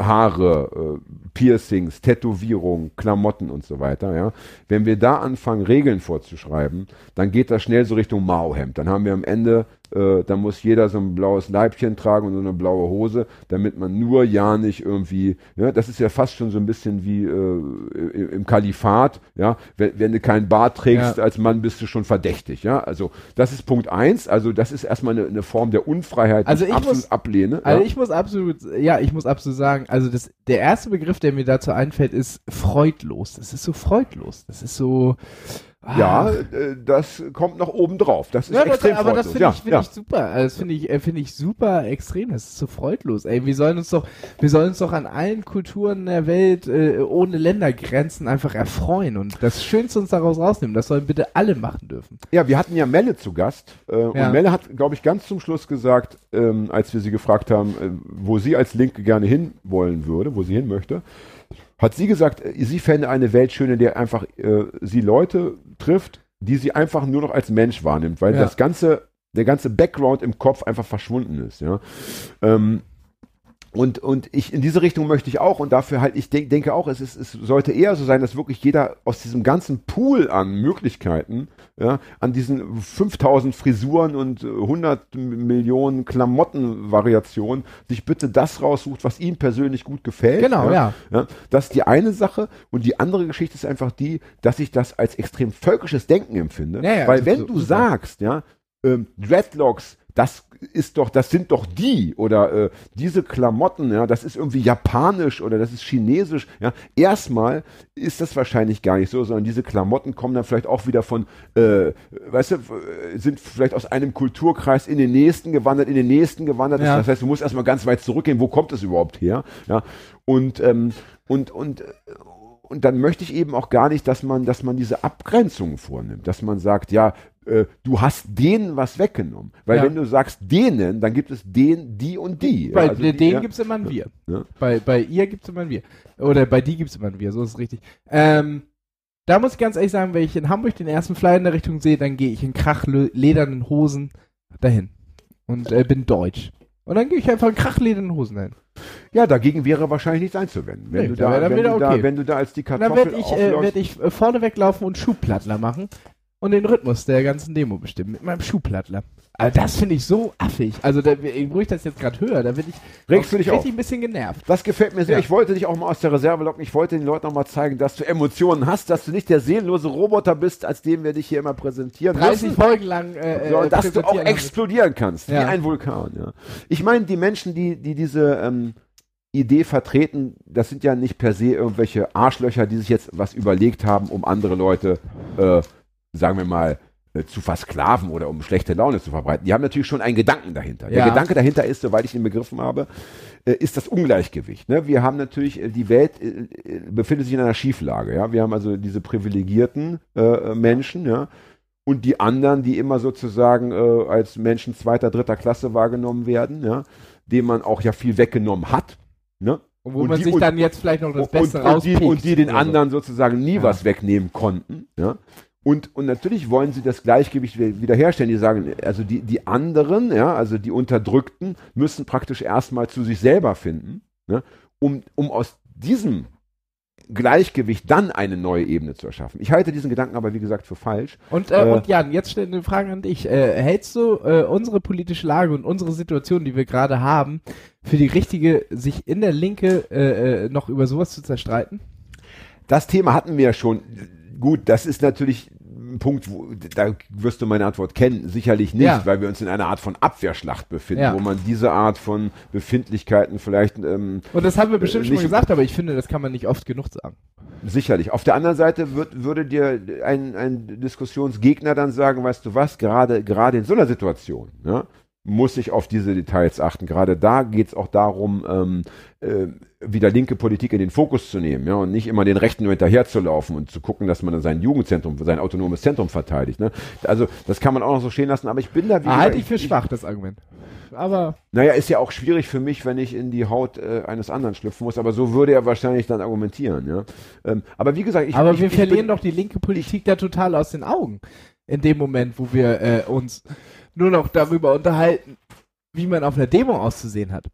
Haare, äh, Piercings, Tätowierungen, Klamotten und so weiter, ja. Wenn wir da anfangen, Regeln vorzuschreiben, dann geht das schnell so Richtung Mauhemd. Dann haben wir am Ende, äh, dann muss jeder so ein blaues Leibchen tragen und so eine blaue Hose, damit man nur ja nicht irgendwie, ja, das ist ja fast schon so ein bisschen wie äh, im Kalifat, ja. Wenn, wenn du keinen Bart trägst Ja. als Mann, bist du schon verdächtig, ja. Also das ist Punkt eins. Also das ist erstmal eine, eine Form der Unfreiheit, die Also ich ich absolut muss- ablehne. Also ja. ich muss absolut, ja, ich muss absolut sagen, also das, der erste Begriff, der mir dazu einfällt, ist freudlos. Das ist so freudlos. Das ist so. Ah. Ja, äh, das kommt noch oben drauf. Das ist Ja, das, extrem aber das freudlos. finde ja, ich, find ja. ich super. Das finde ich, äh, finde ich super extrem. Das ist so freudlos. Ey, wir sollen uns doch, wir sollen uns doch an allen Kulturen der Welt äh, ohne Ländergrenzen einfach erfreuen und das Schönste uns daraus rausnehmen. Das sollen bitte alle machen dürfen. ja, wir hatten ja Melle zu Gast. Äh, Ja. Und Melle hat, glaube ich, ganz zum Schluss gesagt, ähm, als wir sie gefragt haben, äh, wo sie als Linke gerne hin wollen würde, wo sie hin möchte, hat sie gesagt, äh, sie fände eine Welt schön, in der einfach äh, sie Leute trifft, die sie einfach nur noch als Mensch wahrnimmt, weil Ja. das ganze, der ganze Background im Kopf einfach verschwunden ist, ja. Ähm, und, und ich in diese Richtung möchte ich auch und dafür halt, ich denk, denke auch, es, ist, es sollte eher so sein, dass wirklich jeder aus diesem ganzen Pool an Möglichkeiten, ja, an diesen 5000 Frisuren und äh, 100 Millionen Klamottenvariationen sich bitte das raussucht, was ihm persönlich gut gefällt. Genau, ja. Ja, das ist die eine Sache. Und die andere Geschichte ist einfach die, dass ich das als extrem völkisches Denken empfinde. Ja, ja, Weil wenn ist du sagst, ja, ähm, Dreadlocks, das ist doch, das sind doch die oder äh, diese Klamotten, ja, das ist irgendwie japanisch oder das ist chinesisch, ja. Erstmal ist das wahrscheinlich gar nicht so, sondern diese Klamotten kommen dann vielleicht auch wieder von, äh, weißt du, äh, sind vielleicht aus einem Kulturkreis in den nächsten gewandert, in den nächsten gewandert. Ja. Das heißt, du musst erstmal ganz weit zurückgehen, wo kommt es überhaupt her? Ja. Und, ähm, und, und, und dann möchte ich eben auch gar nicht, dass man, dass man diese Abgrenzungen vornimmt, dass man sagt, ja, äh, du hast denen was weggenommen. Weil Ja. wenn du sagst denen, dann gibt es den, die und die. Bei Ja, also denen ja. gibt es immer ein Wir. Bei, bei ihr gibt es immer ein Wir. Oder bei die gibt es immer ein Wir, so ist es richtig. Ähm, da muss ich ganz ehrlich sagen, wenn ich in Hamburg den ersten Flyer in der Richtung sehe, dann gehe ich in krachledernen Hosen dahin. Und äh, bin deutsch. Und dann gehe ich einfach in krachledernen Hosen dahin. ja, dagegen wäre wahrscheinlich nichts einzuwenden. Wenn, Nee, du, da da, wenn, du da, okay. wenn du da als die Und dann Kartoffel werde ich, äh, werd ich äh, vorne weglaufen und Schuhplattler machen und den Rhythmus der ganzen Demo bestimmen mit meinem Schuhplattler. Also das finde ich so affig. Also da, wo ich das jetzt gerade höre, da bin ich Regst du auch dich richtig auf? ein bisschen genervt. Das gefällt mir sehr. Ja. Ich wollte dich auch mal aus der Reserve locken. Ich wollte den Leuten auch mal zeigen, dass du Emotionen hast, dass du nicht der seelenlose Roboter bist, als den wir dich hier immer präsentieren 30 müssen. Folgen lang äh, So, äh, dass du auch explodieren kannst, wie Ja. ein Vulkan. Ja. Ich meine, die Menschen, die, die diese ähm, Idee vertreten, das sind ja nicht per se irgendwelche Arschlöcher, die sich jetzt was überlegt haben, um andere Leute, äh, sagen wir mal, äh, zu versklaven oder um schlechte Laune zu verbreiten. Die haben natürlich schon einen Gedanken dahinter. Der Ja. Gedanke dahinter ist, soweit ich ihn begriffen habe, äh, ist das Ungleichgewicht. Ne? Wir haben natürlich, äh, die Welt befindet sich in einer Schieflage. Ja? Wir haben also diese privilegierten äh, Menschen, ja, und die anderen, die immer sozusagen äh, als Menschen zweiter, dritter Klasse wahrgenommen werden, ja, dem man auch ja viel weggenommen hat. Ne? Wo Und man die- sich und- dann jetzt vielleicht noch das und, Beste und, die, rauspickt. und die den anderen sozusagen nie Ja. was wegnehmen konnten. Ja? Und, und natürlich wollen sie das Gleichgewicht wi- wiederherstellen. Die sagen, also die, die anderen, ja, also die Unterdrückten, müssen praktisch erstmal zu sich selber finden, ne? um, um aus diesem Gleichgewicht dann eine neue Ebene zu erschaffen. Ich halte diesen Gedanken aber, wie gesagt, für falsch. Und, äh, Äh, und Jan, jetzt stelle eine Frage an dich. Äh, hältst du äh, unsere politische Lage und unsere Situation, die wir gerade haben, für die richtige, sich in der Linke äh, äh, noch über sowas zu zerstreiten? Das Thema hatten wir ja schon. Gut, das ist natürlich ein Punkt, wo, da wirst du meine Antwort kennen. Sicherlich nicht, Ja. weil wir uns in einer Art von Abwehrschlacht befinden, Ja. wo man diese Art von Befindlichkeiten vielleicht ähm, Und das haben wir bestimmt schon mal nicht- gesagt, aber ich finde, das kann man nicht oft genug sagen. sicherlich. Auf der anderen Seite wird, würde dir ein, ein Diskussionsgegner dann sagen, weißt du was, gerade, gerade in so einer Situation, ja, muss ich auf diese Details achten. Gerade da geht es auch darum, ähm, äh, wieder linke Politik in den Fokus zu nehmen, ja, und nicht immer den Rechten nur hinterherzulaufen und zu gucken, dass man dann sein Jugendzentrum, sein autonomes Zentrum verteidigt. Ne? Also das kann man auch noch so stehen lassen, aber ich bin da wie Ah, halte ich für schwach, das Argument. Aber naja, ist ja auch schwierig für mich, wenn ich in die Haut äh, eines anderen schlüpfen muss, aber so würde er wahrscheinlich dann argumentieren, ja. Ähm, aber wie gesagt, ich aber ich, wir ich verlieren bin, doch die linke Politik da total aus den Augen. In dem Moment, wo wir äh, uns nur noch darüber unterhalten, wie man auf einer Demo auszusehen hat.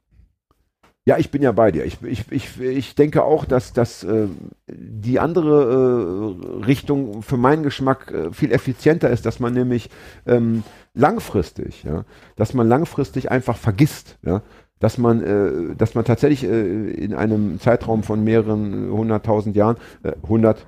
Ja, ich bin ja bei dir. Ich, ich, ich, ich denke auch, dass, dass äh, die andere äh, Richtung für meinen Geschmack äh, viel effizienter ist, dass man nämlich ähm, langfristig, ja, dass man langfristig einfach vergisst, ja, dass man, äh, dass man tatsächlich äh, in einem Zeitraum von mehreren hunderttausend Jahren, äh, 100,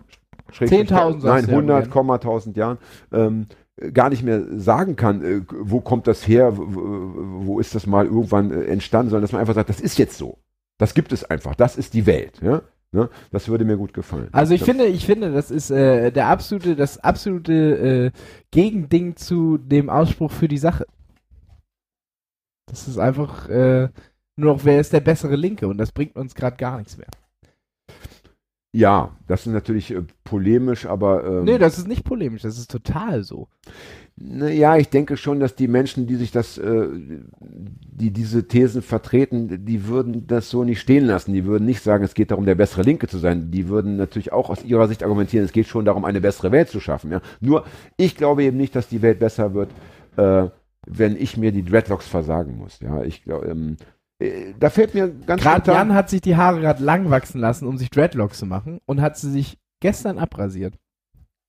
Schrägstrich- 10.000 nein, sagst du ja 100, gern. Komma, 1000 Jahren, ähm, gar nicht mehr sagen kann, äh, wo kommt das her, wo, ist das mal irgendwann äh, entstanden, sondern dass man einfach sagt, das ist jetzt so. Das gibt es einfach. Das ist die Welt. Ja? Ne? Das würde mir gut gefallen. Also ich das, finde, ich finde, das ist äh, der absolute, das absolute äh, Gegending zu dem Ausspruch für die Sache. Das ist einfach äh, nur noch, wer ist der bessere Linke und das bringt uns gerade gar nichts mehr. Ja, das ist natürlich äh, polemisch, aber. Ähm, Nee, das ist nicht polemisch, das ist total so. Na ja, ich denke schon, dass die Menschen, die sich das, äh, die diese Thesen vertreten, die würden das so nicht stehen lassen. Die würden nicht sagen, es geht darum, der bessere Linke zu sein. Die würden natürlich auch aus ihrer Sicht argumentieren, es geht schon darum, eine bessere Welt zu schaffen. Ja? Nur, ich glaube eben nicht, dass die Welt besser wird, äh, wenn ich mir die Dreadlocks versagen muss. Ja, ich glaube, ähm, äh, da fällt mir ganz Gerade Jan hat sich die Haare gerade lang wachsen lassen, um sich Dreadlocks zu machen und hat sie sich gestern abrasiert.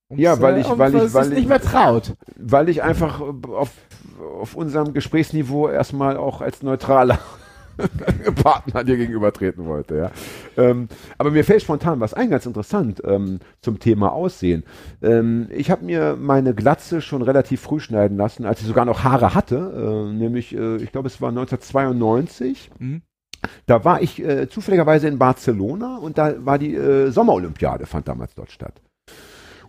Und Ja, weil äh, ich- weil ich- weil ich- nicht mehr traut. weil ich einfach äh, auf, auf unserem Gesprächsniveau erstmal auch als neutraler Partner dir gegenübertreten wollte. Ja. Ähm, aber mir fällt spontan was ein, ganz interessant ähm, zum Thema Aussehen. Ähm, ich habe mir meine Glatze schon relativ früh schneiden lassen, als ich sogar noch Haare hatte, äh, nämlich, äh, ich glaube, es war 1992. Mhm. Da war ich äh, zufälligerweise in Barcelona und da war die äh, Sommerolympiade, fand damals dort statt.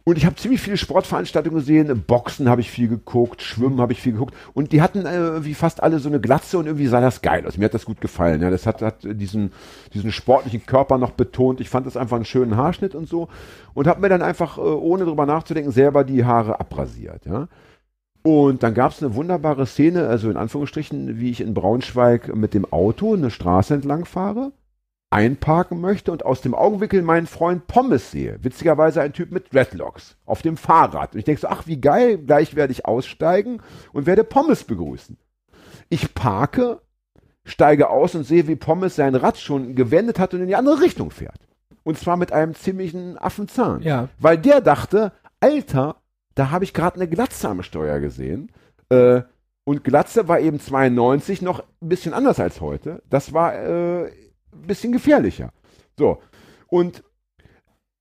Und ich habe ziemlich viele Sportveranstaltungen gesehen. Boxen habe ich viel geguckt, Schwimmen habe ich viel geguckt. Und die hatten äh, wie fast alle so eine Glatze und irgendwie sah das geil aus. Mir hat das gut gefallen. Ja. Das hat, hat diesen, diesen sportlichen Körper noch betont. Ich fand das einfach einen schönen Haarschnitt und so. Und habe mir dann einfach, äh, ohne drüber nachzudenken, selber die Haare abrasiert. Ja. Und dann gab es eine wunderbare Szene, also in Anführungsstrichen, wie ich in Braunschweig mit dem Auto eine Straße entlang fahre, einparken möchte und aus dem Augenwinkel meinen Freund Pommes sehe. Witzigerweise ein Typ mit Dreadlocks auf dem Fahrrad. Und ich denke so, ach wie geil, gleich werde ich aussteigen und werde Pommes begrüßen. Ich parke, steige aus und sehe, wie Pommes sein Rad schon gewendet hat und in die andere Richtung fährt. Und zwar mit einem ziemlichen Affenzahn. Ja. Weil der dachte, Alter, da habe ich gerade eine Glatze am Steuer gesehen. Äh, und Glatze war eben 92 noch ein bisschen anders als heute. Das war äh, ein bisschen gefährlicher. So. Und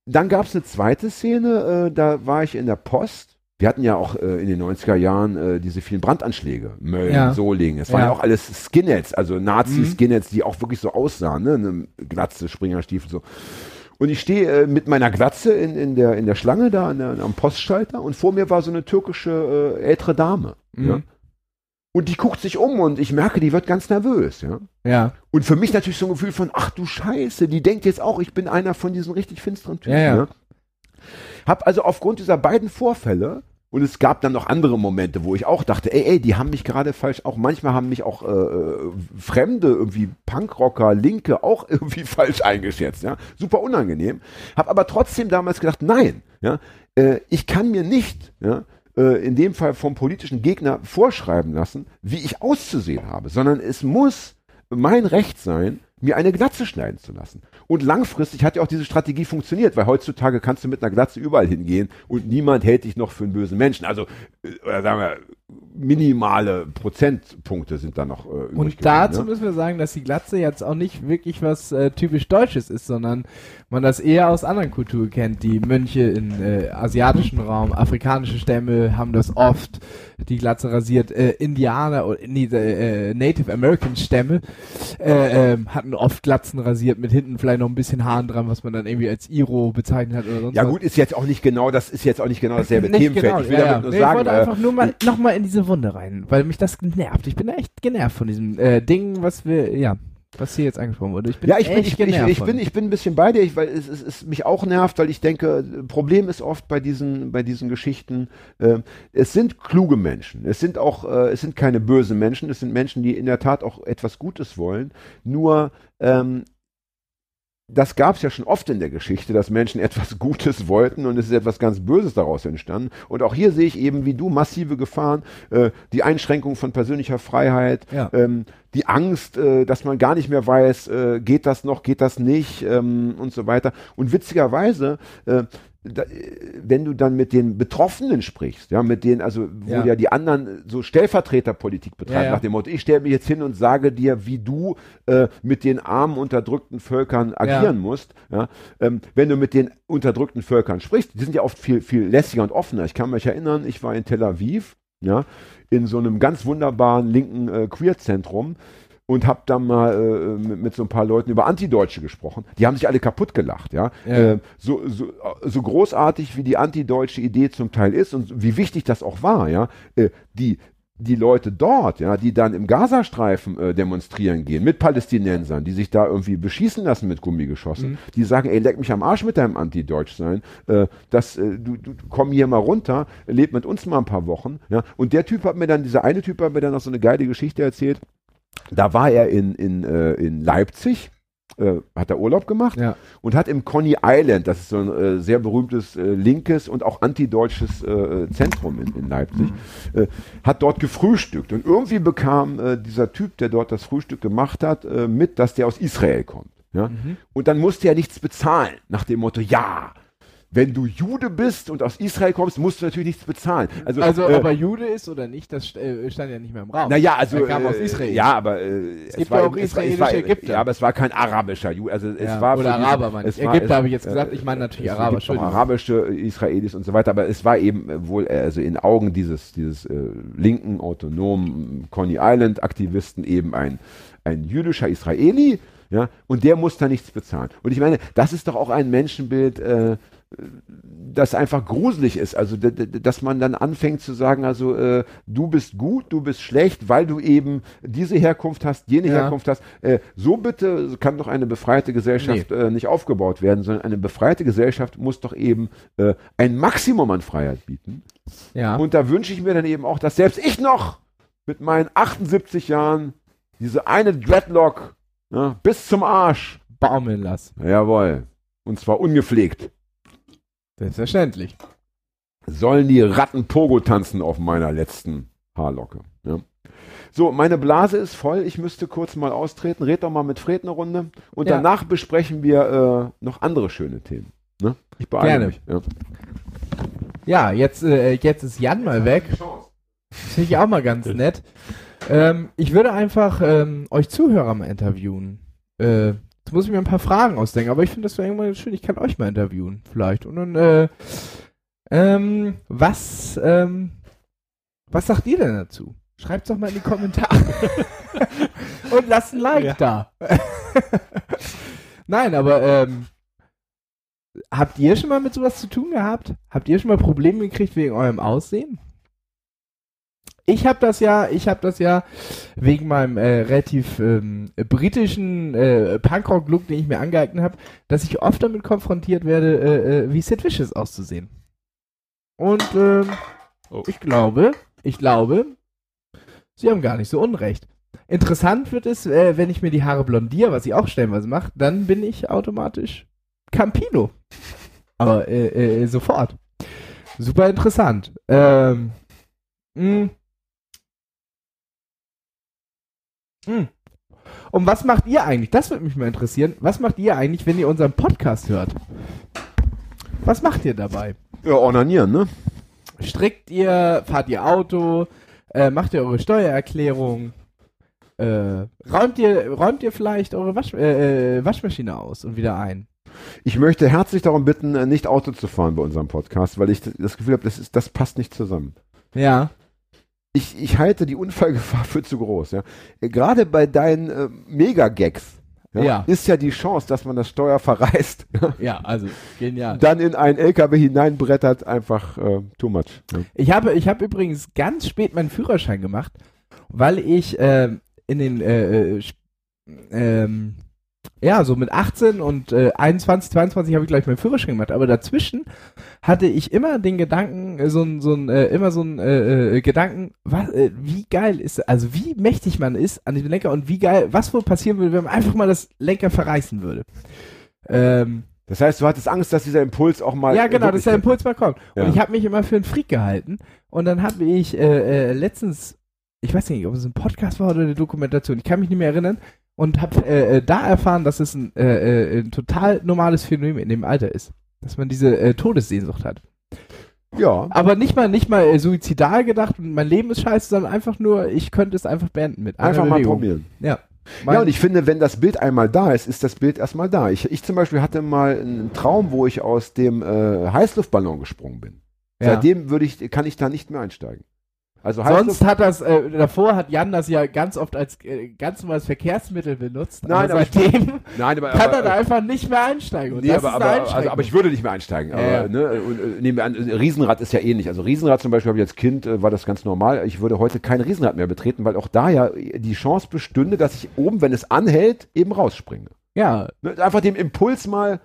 dann gab es eine zweite Szene, äh, da war ich in der Post. Wir hatten ja auch äh, in den 90er Jahren äh, diese vielen Brandanschläge. Mölln, Ja. Solingen. Es waren Ja. ja auch alles Skinheads, also Mhm. Nazi-Skinheads, die auch wirklich so aussahen, ne? Eine Glatze, Springerstiefel, so. Und ich stehe äh, mit meiner Glatze in, in, der, in der Schlange da an der, am Postschalter und vor mir war so eine türkische äh, ältere Dame. Mhm. Ja? Und die guckt sich um und ich merke, die wird ganz nervös. Ja? Ja. Und für mich natürlich so ein Gefühl von, ach du Scheiße, die denkt jetzt auch, ich bin einer von diesen richtig finsteren Typen. Ja, ja. Ne? Hab also aufgrund dieser beiden Vorfälle, und es gab dann noch andere Momente, wo ich auch dachte, ey, ey, die haben mich gerade falsch, auch manchmal haben mich auch äh, äh, Fremde, irgendwie Punkrocker, Linke auch irgendwie falsch eingeschätzt. Ja? Super unangenehm. Hab aber trotzdem damals gedacht, nein, ja, äh, ich kann mir nicht, ja, äh, in dem Fall vom politischen Gegner vorschreiben lassen, wie ich auszusehen habe, sondern es muss mein Recht sein, mir eine Glatze schneiden zu lassen. Und langfristig hat ja auch diese Strategie funktioniert, weil heutzutage kannst du mit einer Glatze überall hingehen und niemand hält dich noch für einen bösen Menschen. Also, äh, oder sagen wir, minimale Prozentpunkte sind da noch äh, übrig Und geblieben, dazu ne? müssen wir sagen, dass die Glatze jetzt auch nicht wirklich was äh, typisch Deutsches ist, sondern man das eher aus anderen Kulturen kennt. Die Mönche im äh, asiatischen Raum, afrikanische Stämme haben das oft, die Glatze rasiert. Äh, Indianer oder nee, äh, Native American Stämme äh, ähm, hatten oft Glatzen rasiert mit hinten vielleicht noch ein bisschen Haaren dran, was man dann irgendwie als Iro bezeichnet hat oder sonst Ja was. gut, ist jetzt auch nicht genau, das ist jetzt auch nicht genau dasselbe Nicht Themenfeld. genau, ich will ja, damit ja. nur Nee, sagen, ich wollte äh, einfach nur mal nochmal in diese Wunde rein, weil mich das nervt. Ich bin echt genervt von diesem äh, Ding, was wir, ja, was hier jetzt angesprochen wurde. Ich bin ja, ich bin, echt ich, bin, ich, genervt ich, bin, ich bin ein bisschen bei dir, ich, weil es, es, es mich auch nervt, weil ich denke, Problem ist oft bei diesen, bei diesen Geschichten, äh, es sind kluge Menschen, es sind auch, äh, es sind keine bösen Menschen, es sind Menschen, die in der Tat auch etwas Gutes wollen, nur ähm, das gab es ja schon oft in der Geschichte, dass Menschen etwas Gutes wollten und es ist etwas ganz Böses daraus entstanden. Und auch hier sehe ich eben, wie du, massive Gefahren, äh, die Einschränkung von persönlicher Freiheit, Ja. ähm, die Angst, äh, dass man gar nicht mehr weiß, äh, geht das noch, geht das nicht ähm, und so weiter. Und witzigerweise, äh, da, wenn du dann mit den Betroffenen sprichst, ja, mit denen, also wo ja, Ja. die anderen so Stellvertreterpolitik betreiben, Ja, nach dem Motto, ich stelle mich jetzt hin und sage dir, wie du äh, mit den armen, unterdrückten Völkern agieren musst. Ja, ähm, wenn du mit den unterdrückten Völkern sprichst, die sind ja oft viel, viel lässiger und offener. Ich kann mich erinnern, ich war in Tel Aviv, ja, in so einem ganz wunderbaren linken äh, Queer-Zentrum und habe da mal äh, mit, mit so ein paar Leuten über Antideutsche gesprochen. Die haben sich alle kaputt gelacht, ja. Ja. Äh, so, so, so großartig wie die antideutsche Idee zum Teil ist und wie wichtig das auch war, ja. Äh, die die Leute dort, ja, die dann im Gazastreifen äh, demonstrieren gehen mit Palästinensern, die sich da irgendwie beschießen lassen mit Gummigeschossen, Mhm. die sagen, ey, leck mich am Arsch mit deinem Anti-Deutsch-Sein, äh, das, äh, du, du komm hier mal runter, leb mit uns mal ein paar Wochen, ja. Und der Typ hat mir dann, dieser eine Typ hat mir dann noch so eine geile Geschichte erzählt. Da war er in, in, äh, in Leipzig, äh, hat er Urlaub gemacht Ja. und hat im Coney Island, das ist so ein äh, sehr berühmtes äh, linkes und auch antideutsches äh, Zentrum in, in Leipzig, äh, hat dort gefrühstückt. Und irgendwie bekam dieser Typ, der dort das Frühstück gemacht hat, mit, dass der aus Israel kommt. Ja? Und dann musste er nichts bezahlen, nach dem Motto, ja, wenn du Jude bist und aus Israel kommst, musst du natürlich nichts bezahlen. Also, Also, äh, ob er Jude ist oder nicht, das äh, stand ja nicht mehr im Raum. naja, also Er kam äh, aus Israel. Ja, aber äh, es, gibt war ja auch es es israelische war, Ägypter. Ja, aber es war kein arabischer Jude. Also es Ja, war oder Araber, meine es ich. Ägypter es- habe ich jetzt äh, gesagt, ich meine natürlich es Araber, gibt arabische Israelis und so weiter, aber es war eben äh, wohl äh, also in Augen dieses dieses äh, linken autonomen Coney Island Aktivisten eben ein ein jüdischer Israeli, ja, und der muss da nichts bezahlen. Und ich meine, das ist doch auch ein Menschenbild äh, das einfach gruselig ist. Also, dass man dann anfängt zu sagen, also, äh, du bist gut, du bist schlecht, weil du eben diese Herkunft hast, jene Ja. Herkunft hast. Äh, so bitte kann doch eine befreite Gesellschaft äh, nicht aufgebaut werden, sondern eine befreite Gesellschaft muss doch eben äh, ein Maximum an Freiheit bieten. Ja. Und da wünsche ich mir dann eben auch, dass selbst ich noch mit meinen 78 Jahren diese eine Dreadlock ja, bis zum Arsch, baumeln lass. jawohl, und zwar ungepflegt. Selbstverständlich. sollen die Ratten Pogo tanzen auf meiner letzten Haarlocke. Ja. So, meine Blase ist voll. Ich müsste kurz mal austreten. Red doch mal mit Fred eine Runde. Und Ja. danach besprechen wir äh, noch andere schöne Themen. Ne? Ich beeile Gerne. mich. Ja. Ja, jetzt, äh, jetzt ist Jan mal weg. Finde ich auch mal ganz nett. Ähm, ich würde einfach ähm, euch Zuhörer mal interviewen. Äh, jetzt muss ich mir ein paar Fragen ausdenken, aber ich finde das wäre irgendwann schön. Ich kann euch mal interviewen, vielleicht. Und dann, äh, ähm, was, ähm, was sagt ihr denn dazu? Schreibt's doch mal in die Kommentare. Und lasst ein Like da. Nein, aber ähm, habt ihr schon mal mit sowas zu tun gehabt? Habt ihr schon mal Probleme gekriegt wegen eurem Aussehen? Ich habe das ja, ich habe das ja wegen meinem äh, relativ ähm, britischen äh, Punkrock-Look, den ich mir angeeignet habe, dass ich oft damit konfrontiert werde, äh, äh, wie Sid Vicious auszusehen. Und ähm, Oh. ich glaube, ich glaube, sie haben gar nicht so unrecht. Interessant wird es, äh, wenn ich mir die Haare blondiere, was ich auch stellenweise mache, dann bin ich automatisch Campino. Aber äh, äh, sofort. Super interessant. Ähm, mh. Mh. Und was macht ihr eigentlich? Das würde mich mal interessieren. Was macht ihr eigentlich, wenn ihr unseren Podcast hört? Was macht ihr dabei? ja, ornanieren, ne? Strickt ihr, fahrt ihr Auto, äh, macht ihr eure Steuererklärung, äh, räumt ihr, räumt ihr vielleicht eure Wasch, äh, äh, Waschmaschine aus und wieder ein? Ich möchte herzlich darum bitten, äh, nicht Auto zu fahren bei unserem Podcast, weil ich das Gefühl habe, das, ist, das passt nicht zusammen. Ja. Ich, ich halte die Unfallgefahr für zu groß. Ja? Äh, Gerade bei deinen äh, Mega-Gags ja, Ja. ist ja die Chance, dass man das Steuer verreißt, ja, also genial. dann in einen LKW hineinbrettert, einfach äh, too much. Ja. Ich habe, ich habe übrigens ganz spät meinen Führerschein gemacht, weil ich ähm, in den äh, äh, ähm, ja, so mit 18 und äh, 21, 22 habe ich gleich meinen Führerschein gemacht, aber dazwischen hatte ich immer den Gedanken, äh, so ein, so ein, äh, immer so ein äh, äh, Gedanken, was, äh, wie geil ist, also wie mächtig man ist an dem Lenker und wie geil, was wohl passieren würde, wenn man einfach mal das Lenker verreißen würde. Ähm, Das heißt, du hattest Angst, dass dieser Impuls auch mal. ja, genau, dass der Impuls mal kommt. Ja. Und ich habe mich immer für einen Freak gehalten. Und dann habe ich äh, äh, letztens, ich weiß nicht, ob es ein Podcast war oder eine Dokumentation, ich kann mich nicht mehr erinnern, und habe äh, äh, da erfahren, dass es ein, äh, äh, ein total normales Phänomen in dem Alter ist. Dass man diese äh, Todessehnsucht hat. Ja. Aber nicht mal, nicht mal äh, suizidal gedacht und mein Leben ist scheiße, sondern einfach nur, ich könnte es einfach beenden mit einer Einfach mal Bewegung. probieren. Ja. ja, und ich finde, wenn das Bild einmal da ist, ist das Bild erstmal da. Ich, ich zum Beispiel hatte mal einen Traum, wo ich aus dem äh, Heißluftballon gesprungen bin. ja. Seitdem würde ich, kann ich da nicht mehr einsteigen. Also Sonst hat das, äh, davor hat Jan das ja ganz oft als äh, ganz normales Verkehrsmittel benutzt. Nein, aber seitdem Nein, aber, kann aber, er da einfach nicht mehr einsteigen. Nee, aber, aber, also, aber ich würde nicht mehr einsteigen. Ja. Ne, und, äh, nehmen wir an, Riesenrad ist ja ähnlich. Also Riesenrad zum Beispiel habe ich als Kind, äh, war das ganz normal. Ich würde heute kein Riesenrad mehr betreten, weil auch da ja die Chance bestünde, dass ich oben, wenn es anhält, eben rausspringe. ja, Ne, einfach dem Impuls mal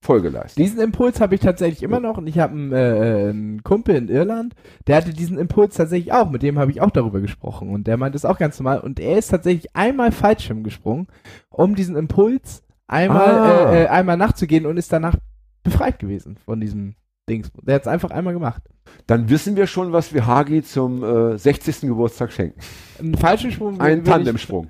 Folge leisten. diesen Impuls habe ich tatsächlich immer noch. Und ich habe einen, äh, einen Kumpel in Irland, der hatte diesen Impuls tatsächlich auch. Mit dem habe ich auch darüber gesprochen. Und der meint es auch ganz normal. Und er ist tatsächlich einmal Fallschirm gesprungen, um diesen Impuls einmal, Ah. äh, äh, einmal nachzugehen und ist danach befreit gewesen von diesem Dings. Der hat es einfach einmal gemacht. Dann wissen wir schon, was wir Hagi zum äh, 60. Geburtstag schenken. Einen Fallschirmsprung. Ein würde ich- Tandemsprung.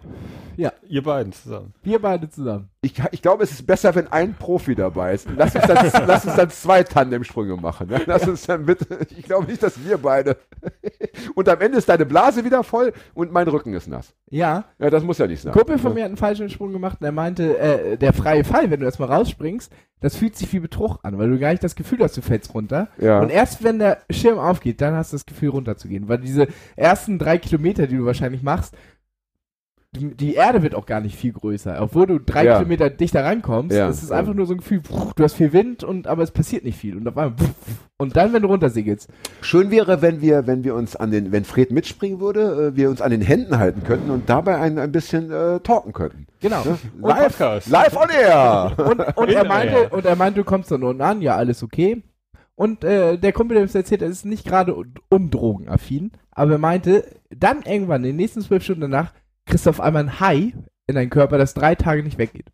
Ihr beiden zusammen. Wir beide zusammen. Ich, ich glaube, es ist besser, wenn ein Profi dabei ist. Lass uns dann, lass uns dann zwei Tandemsprünge machen. Ne? Lass uns dann bitte. Ich glaube nicht, dass wir beide. Und am Ende ist deine Blase wieder voll und mein Rücken ist nass. Ja, Ja, das muss ja nicht sein. ein Kumpel von mir hat einen Fallschirmsprung gemacht und er meinte, äh, der freie Fall, wenn du erstmal rausspringst, das fühlt sich wie Betrug an, weil du gar nicht das Gefühl hast, du fällst runter. Ja. Und erst wenn der Schirm aufgeht, dann hast du das Gefühl runterzugehen. Weil diese ersten drei Kilometer, die du wahrscheinlich machst, die, die Erde wird auch gar nicht viel größer. Obwohl du drei Ja. Kilometer dichter rankommst, Ja. es ist einfach nur so ein Gefühl, pff, du hast viel Wind und aber es passiert nicht viel. Und auf einmal, pff, und dann, wenn du runtersegelst, Schön wäre, wenn wir, wenn wir uns an den, wenn Fred mitspringen würde, äh, wir uns an den Händen halten könnten und dabei ein, ein bisschen äh, talken könnten. genau. Ne? Live, live on air! Und, und, er In meinte, Air. und er meinte, du kommst dann unten an, ja, alles okay. Und äh, der Kumpel, der es erzählt, er ist nicht gerade un- undrogenaffin, aber er meinte, dann irgendwann in den nächsten zwölf Stunden danach kriegst du auf einmal ein High in deinen Körper, das drei Tage nicht weggeht.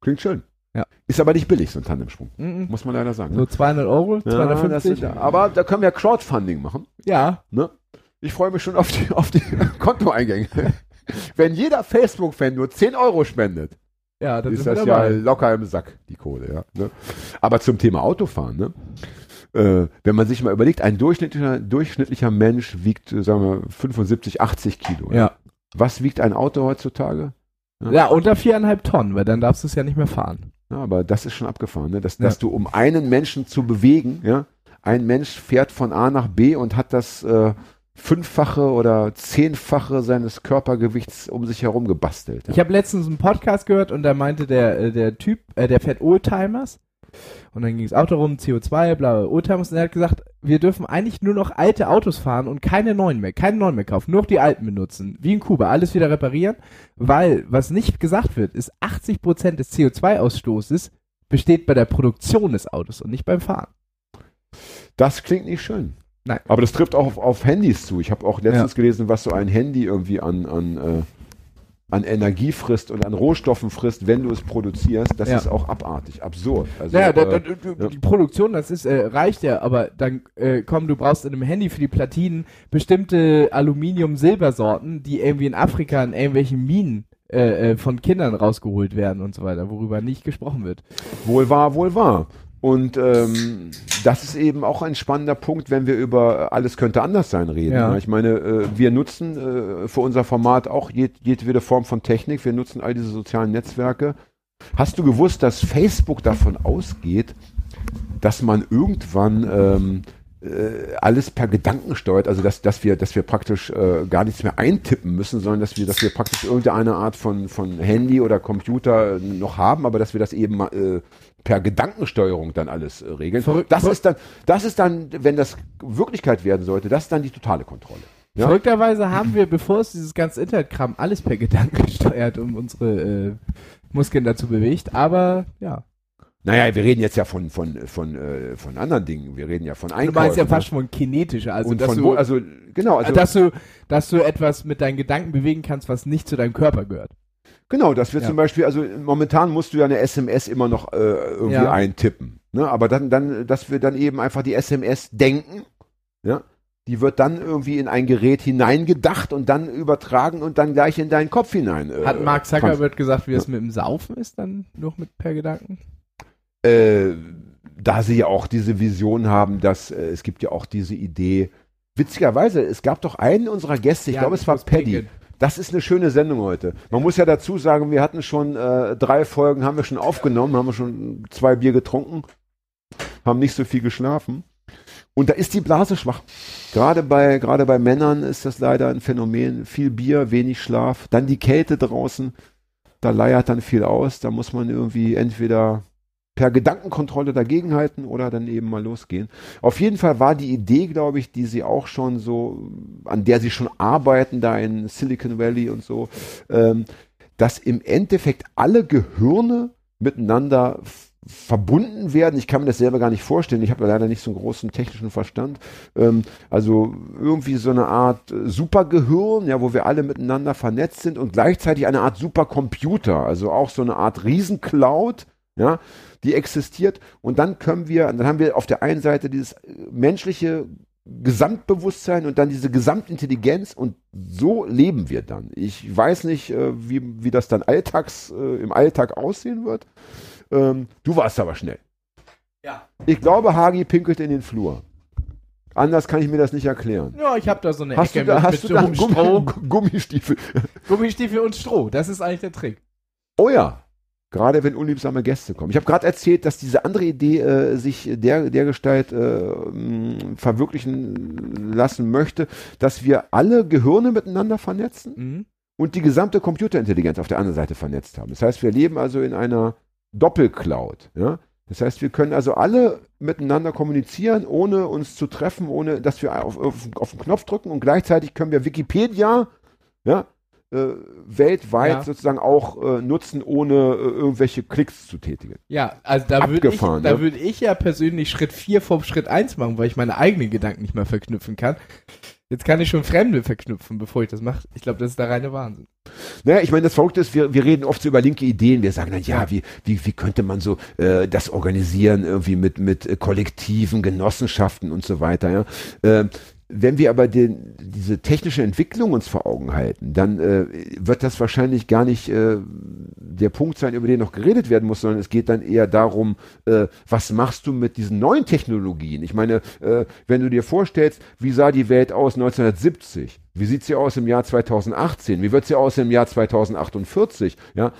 Klingt schön. Ja. Ist aber nicht billig, so ein Tandemsprung. Mhm. Muss man leider sagen. So 200 Euro, Ja, das 250. sind, aber da können wir Crowdfunding machen. ja, Ne? Ich freue mich schon auf die, auf die Kontoeingänge. Wenn jeder Facebook-Fan nur 10 Euro spendet, ja, dann ist das ja locker im Sack, die Kohle. Ja, ne? Aber zum Thema Autofahren, ne? Äh, wenn man sich mal überlegt, ein durchschnittlicher, durchschnittlicher Mensch wiegt, äh, sagen wir, 75, 80 Kilo. Ja. Was wiegt ein Auto heutzutage? ja, unter viereinhalb Tonnen, weil dann darfst du es ja nicht mehr fahren. Ja, aber das ist schon abgefahren, ne? dass, Ja. dass du, um einen Menschen zu bewegen, ja, ein Mensch fährt von A nach B und hat das äh, fünffache oder zehnfache seines Körpergewichts um sich herum gebastelt. Ja. Ich habe letztens einen Podcast gehört und da meinte der, äh, der Typ, äh, der fährt Oldtimers. Und dann ging es auch darum, CO2, bla, bla, Oldtimers. Und er hat gesagt, wir dürfen eigentlich nur noch alte Autos fahren und keine neuen mehr, keine neuen mehr kaufen, nur noch die alten benutzen. Wie in Kuba, alles wieder reparieren. Weil, was nicht gesagt wird, ist 80% des CO2-Ausstoßes besteht bei der Produktion des Autos und nicht beim Fahren. Das klingt nicht schön. Nein. Aber das trifft auch auf, auf Handys zu. Ich habe auch letztens gelesen, was so ein Handy irgendwie an, an, äh, an Energie frisst und an Rohstoffen frisst, wenn du es produzierst. Das Ja. ist auch abartig, absurd. Also, Naja, äh, du- ja. die Produktion, das ist, äh, reicht ja, aber dann, äh, komm, du brauchst in einem Handy für die Platinen bestimmte Aluminium-Silbersorten, die irgendwie in Afrika in irgendwelchen Minen äh, äh, von Kindern rausgeholt werden und so weiter, worüber nicht gesprochen wird. Wohl wahr, wohl wahr. Und ähm, das ist eben auch ein spannender Punkt, wenn wir über alles könnte anders sein reden. Ja. Ich meine, äh, wir nutzen äh, für unser Format auch jed jedwede Form von Technik. Wir nutzen all diese sozialen Netzwerke. Hast du gewusst, dass Facebook davon ausgeht, dass man irgendwann ähm, äh, alles per Gedanken steuert, also dass, dass wir, dass wir praktisch äh, gar nichts mehr eintippen müssen, sondern dass wir, dass wir praktisch irgendeine Art von, von Handy oder Computer noch haben, aber dass wir das eben äh, per Gedankensteuerung dann alles äh, regeln. Verrückt- das ist dann, das ist dann, wenn das Wirklichkeit werden sollte, das ist dann die totale Kontrolle. Ja? Verrückterweise haben wir, bevor es dieses ganze Internetkram alles per Gedanken gesteuert und unsere äh, Muskeln dazu bewegt, aber ja. Naja, wir reden jetzt ja von, von, von, äh, von anderen Dingen. Wir reden ja von Du Einkäufen. meinst ja ne? fast schon kinetischer, also dass von du, also genau, also dass du, dass du etwas mit deinen Gedanken bewegen kannst, was nicht zu deinem Körper gehört. Genau, dass wir Ja. zum Beispiel, also momentan musst du ja eine SMS immer noch äh, irgendwie Ja. eintippen. Ne? Aber dann, dann, dass wir dann eben einfach die SMS denken, ja, die wird dann irgendwie in ein Gerät hineingedacht und dann übertragen und dann gleich in deinen Kopf hinein. Äh, Hat Mark Zuckerberg gesagt, wie es mit dem Saufen ist, dann nur mit per Gedanken? äh, da sie ja auch diese Vision haben, dass äh, es gibt ja auch diese Idee. Witzigerweise, es gab doch einen unserer Gäste, ich Ja, glaube, es war Paddy. pinkeln. Das ist eine schöne Sendung heute. Man muss ja dazu sagen, wir hatten schon äh, drei Folgen, haben wir schon aufgenommen, haben wir schon zwei Bier getrunken, haben nicht so viel geschlafen. Und da ist die Blase schwach. Gerade bei, gerade bei Männern ist das leider ein Phänomen. Viel Bier, wenig Schlaf, dann die Kälte draußen. Da leiert dann viel aus. Da muss man irgendwie entweder per Gedankenkontrolle dagegenhalten oder dann eben mal losgehen. Auf jeden Fall war die Idee, glaube ich, die sie auch schon so, an der sie schon arbeiten, da in Silicon Valley und so, ähm, dass im Endeffekt alle Gehirne miteinander verbunden werden. Ich kann mir das selber gar nicht vorstellen. Ich habe leider nicht so einen großen technischen Verstand. Ähm, also irgendwie so eine Art äh, Supergehirn, ja, wo wir alle miteinander vernetzt sind und gleichzeitig eine Art Supercomputer, also auch so eine Art Riesencloud, ja, die existiert. Und dann können wir, dann haben wir auf der einen Seite dieses äh, menschliche Gesamtbewusstsein und dann diese Gesamtintelligenz und so leben wir dann. Ich weiß nicht, äh, wie, wie das dann alltags, äh, im Alltag aussehen wird. Ähm, du warst aber schnell. Ja. Ich glaube, Hagi pinkelt in den Flur. Anders kann ich mir das nicht erklären. Ja, ich habe da so eine Hast Ecke du da, mit, hast mit du da so einem Stroh. Gummi, Gummistiefel? Gummistiefel und Stroh. Das ist eigentlich der Trick. Oh ja. Gerade wenn unliebsame Gäste kommen. Ich habe gerade erzählt, dass diese andere Idee äh, sich der, der Gestalt äh, verwirklichen lassen möchte, dass wir alle Gehirne miteinander vernetzen Mhm. und die gesamte Computerintelligenz auf der anderen Seite vernetzt haben. Das heißt, wir leben also in einer Doppelcloud. Ja? Das heißt, wir können also alle miteinander kommunizieren, ohne uns zu treffen, ohne dass wir auf, auf, auf den Knopf drücken und gleichzeitig können wir Wikipedia ja, äh, weltweit Ja. sozusagen auch äh, nutzen, ohne äh, irgendwelche Klicks zu tätigen. Ja, also da würde ich, da ne? würde ich ja persönlich Schritt 4 vom Schritt 1 machen, weil ich meine eigenen Gedanken nicht mehr verknüpfen kann. Jetzt kann ich schon Fremde verknüpfen, bevor ich das mache. Ich glaube, das ist der reine Wahnsinn. Naja, ich meine, das Verrückte ist, wir, wir reden oft so über linke Ideen. Wir sagen dann, ja, wie, wie, wie könnte man so äh, das organisieren, irgendwie mit, mit äh, Kollektiven, Genossenschaften und so weiter. Ja? Ähm, wenn wir aber den, diese technische Entwicklung uns vor Augen halten, dann äh, wird das wahrscheinlich gar nicht äh, der Punkt sein, über den noch geredet werden muss, sondern es geht dann eher darum, äh, was machst du mit diesen neuen Technologien? Ich meine, äh, wenn du dir vorstellst, wie sah die Welt aus 1970? Wie sieht sie aus im Jahr 2018? Wie wird sie aus im Jahr 2048? Ja,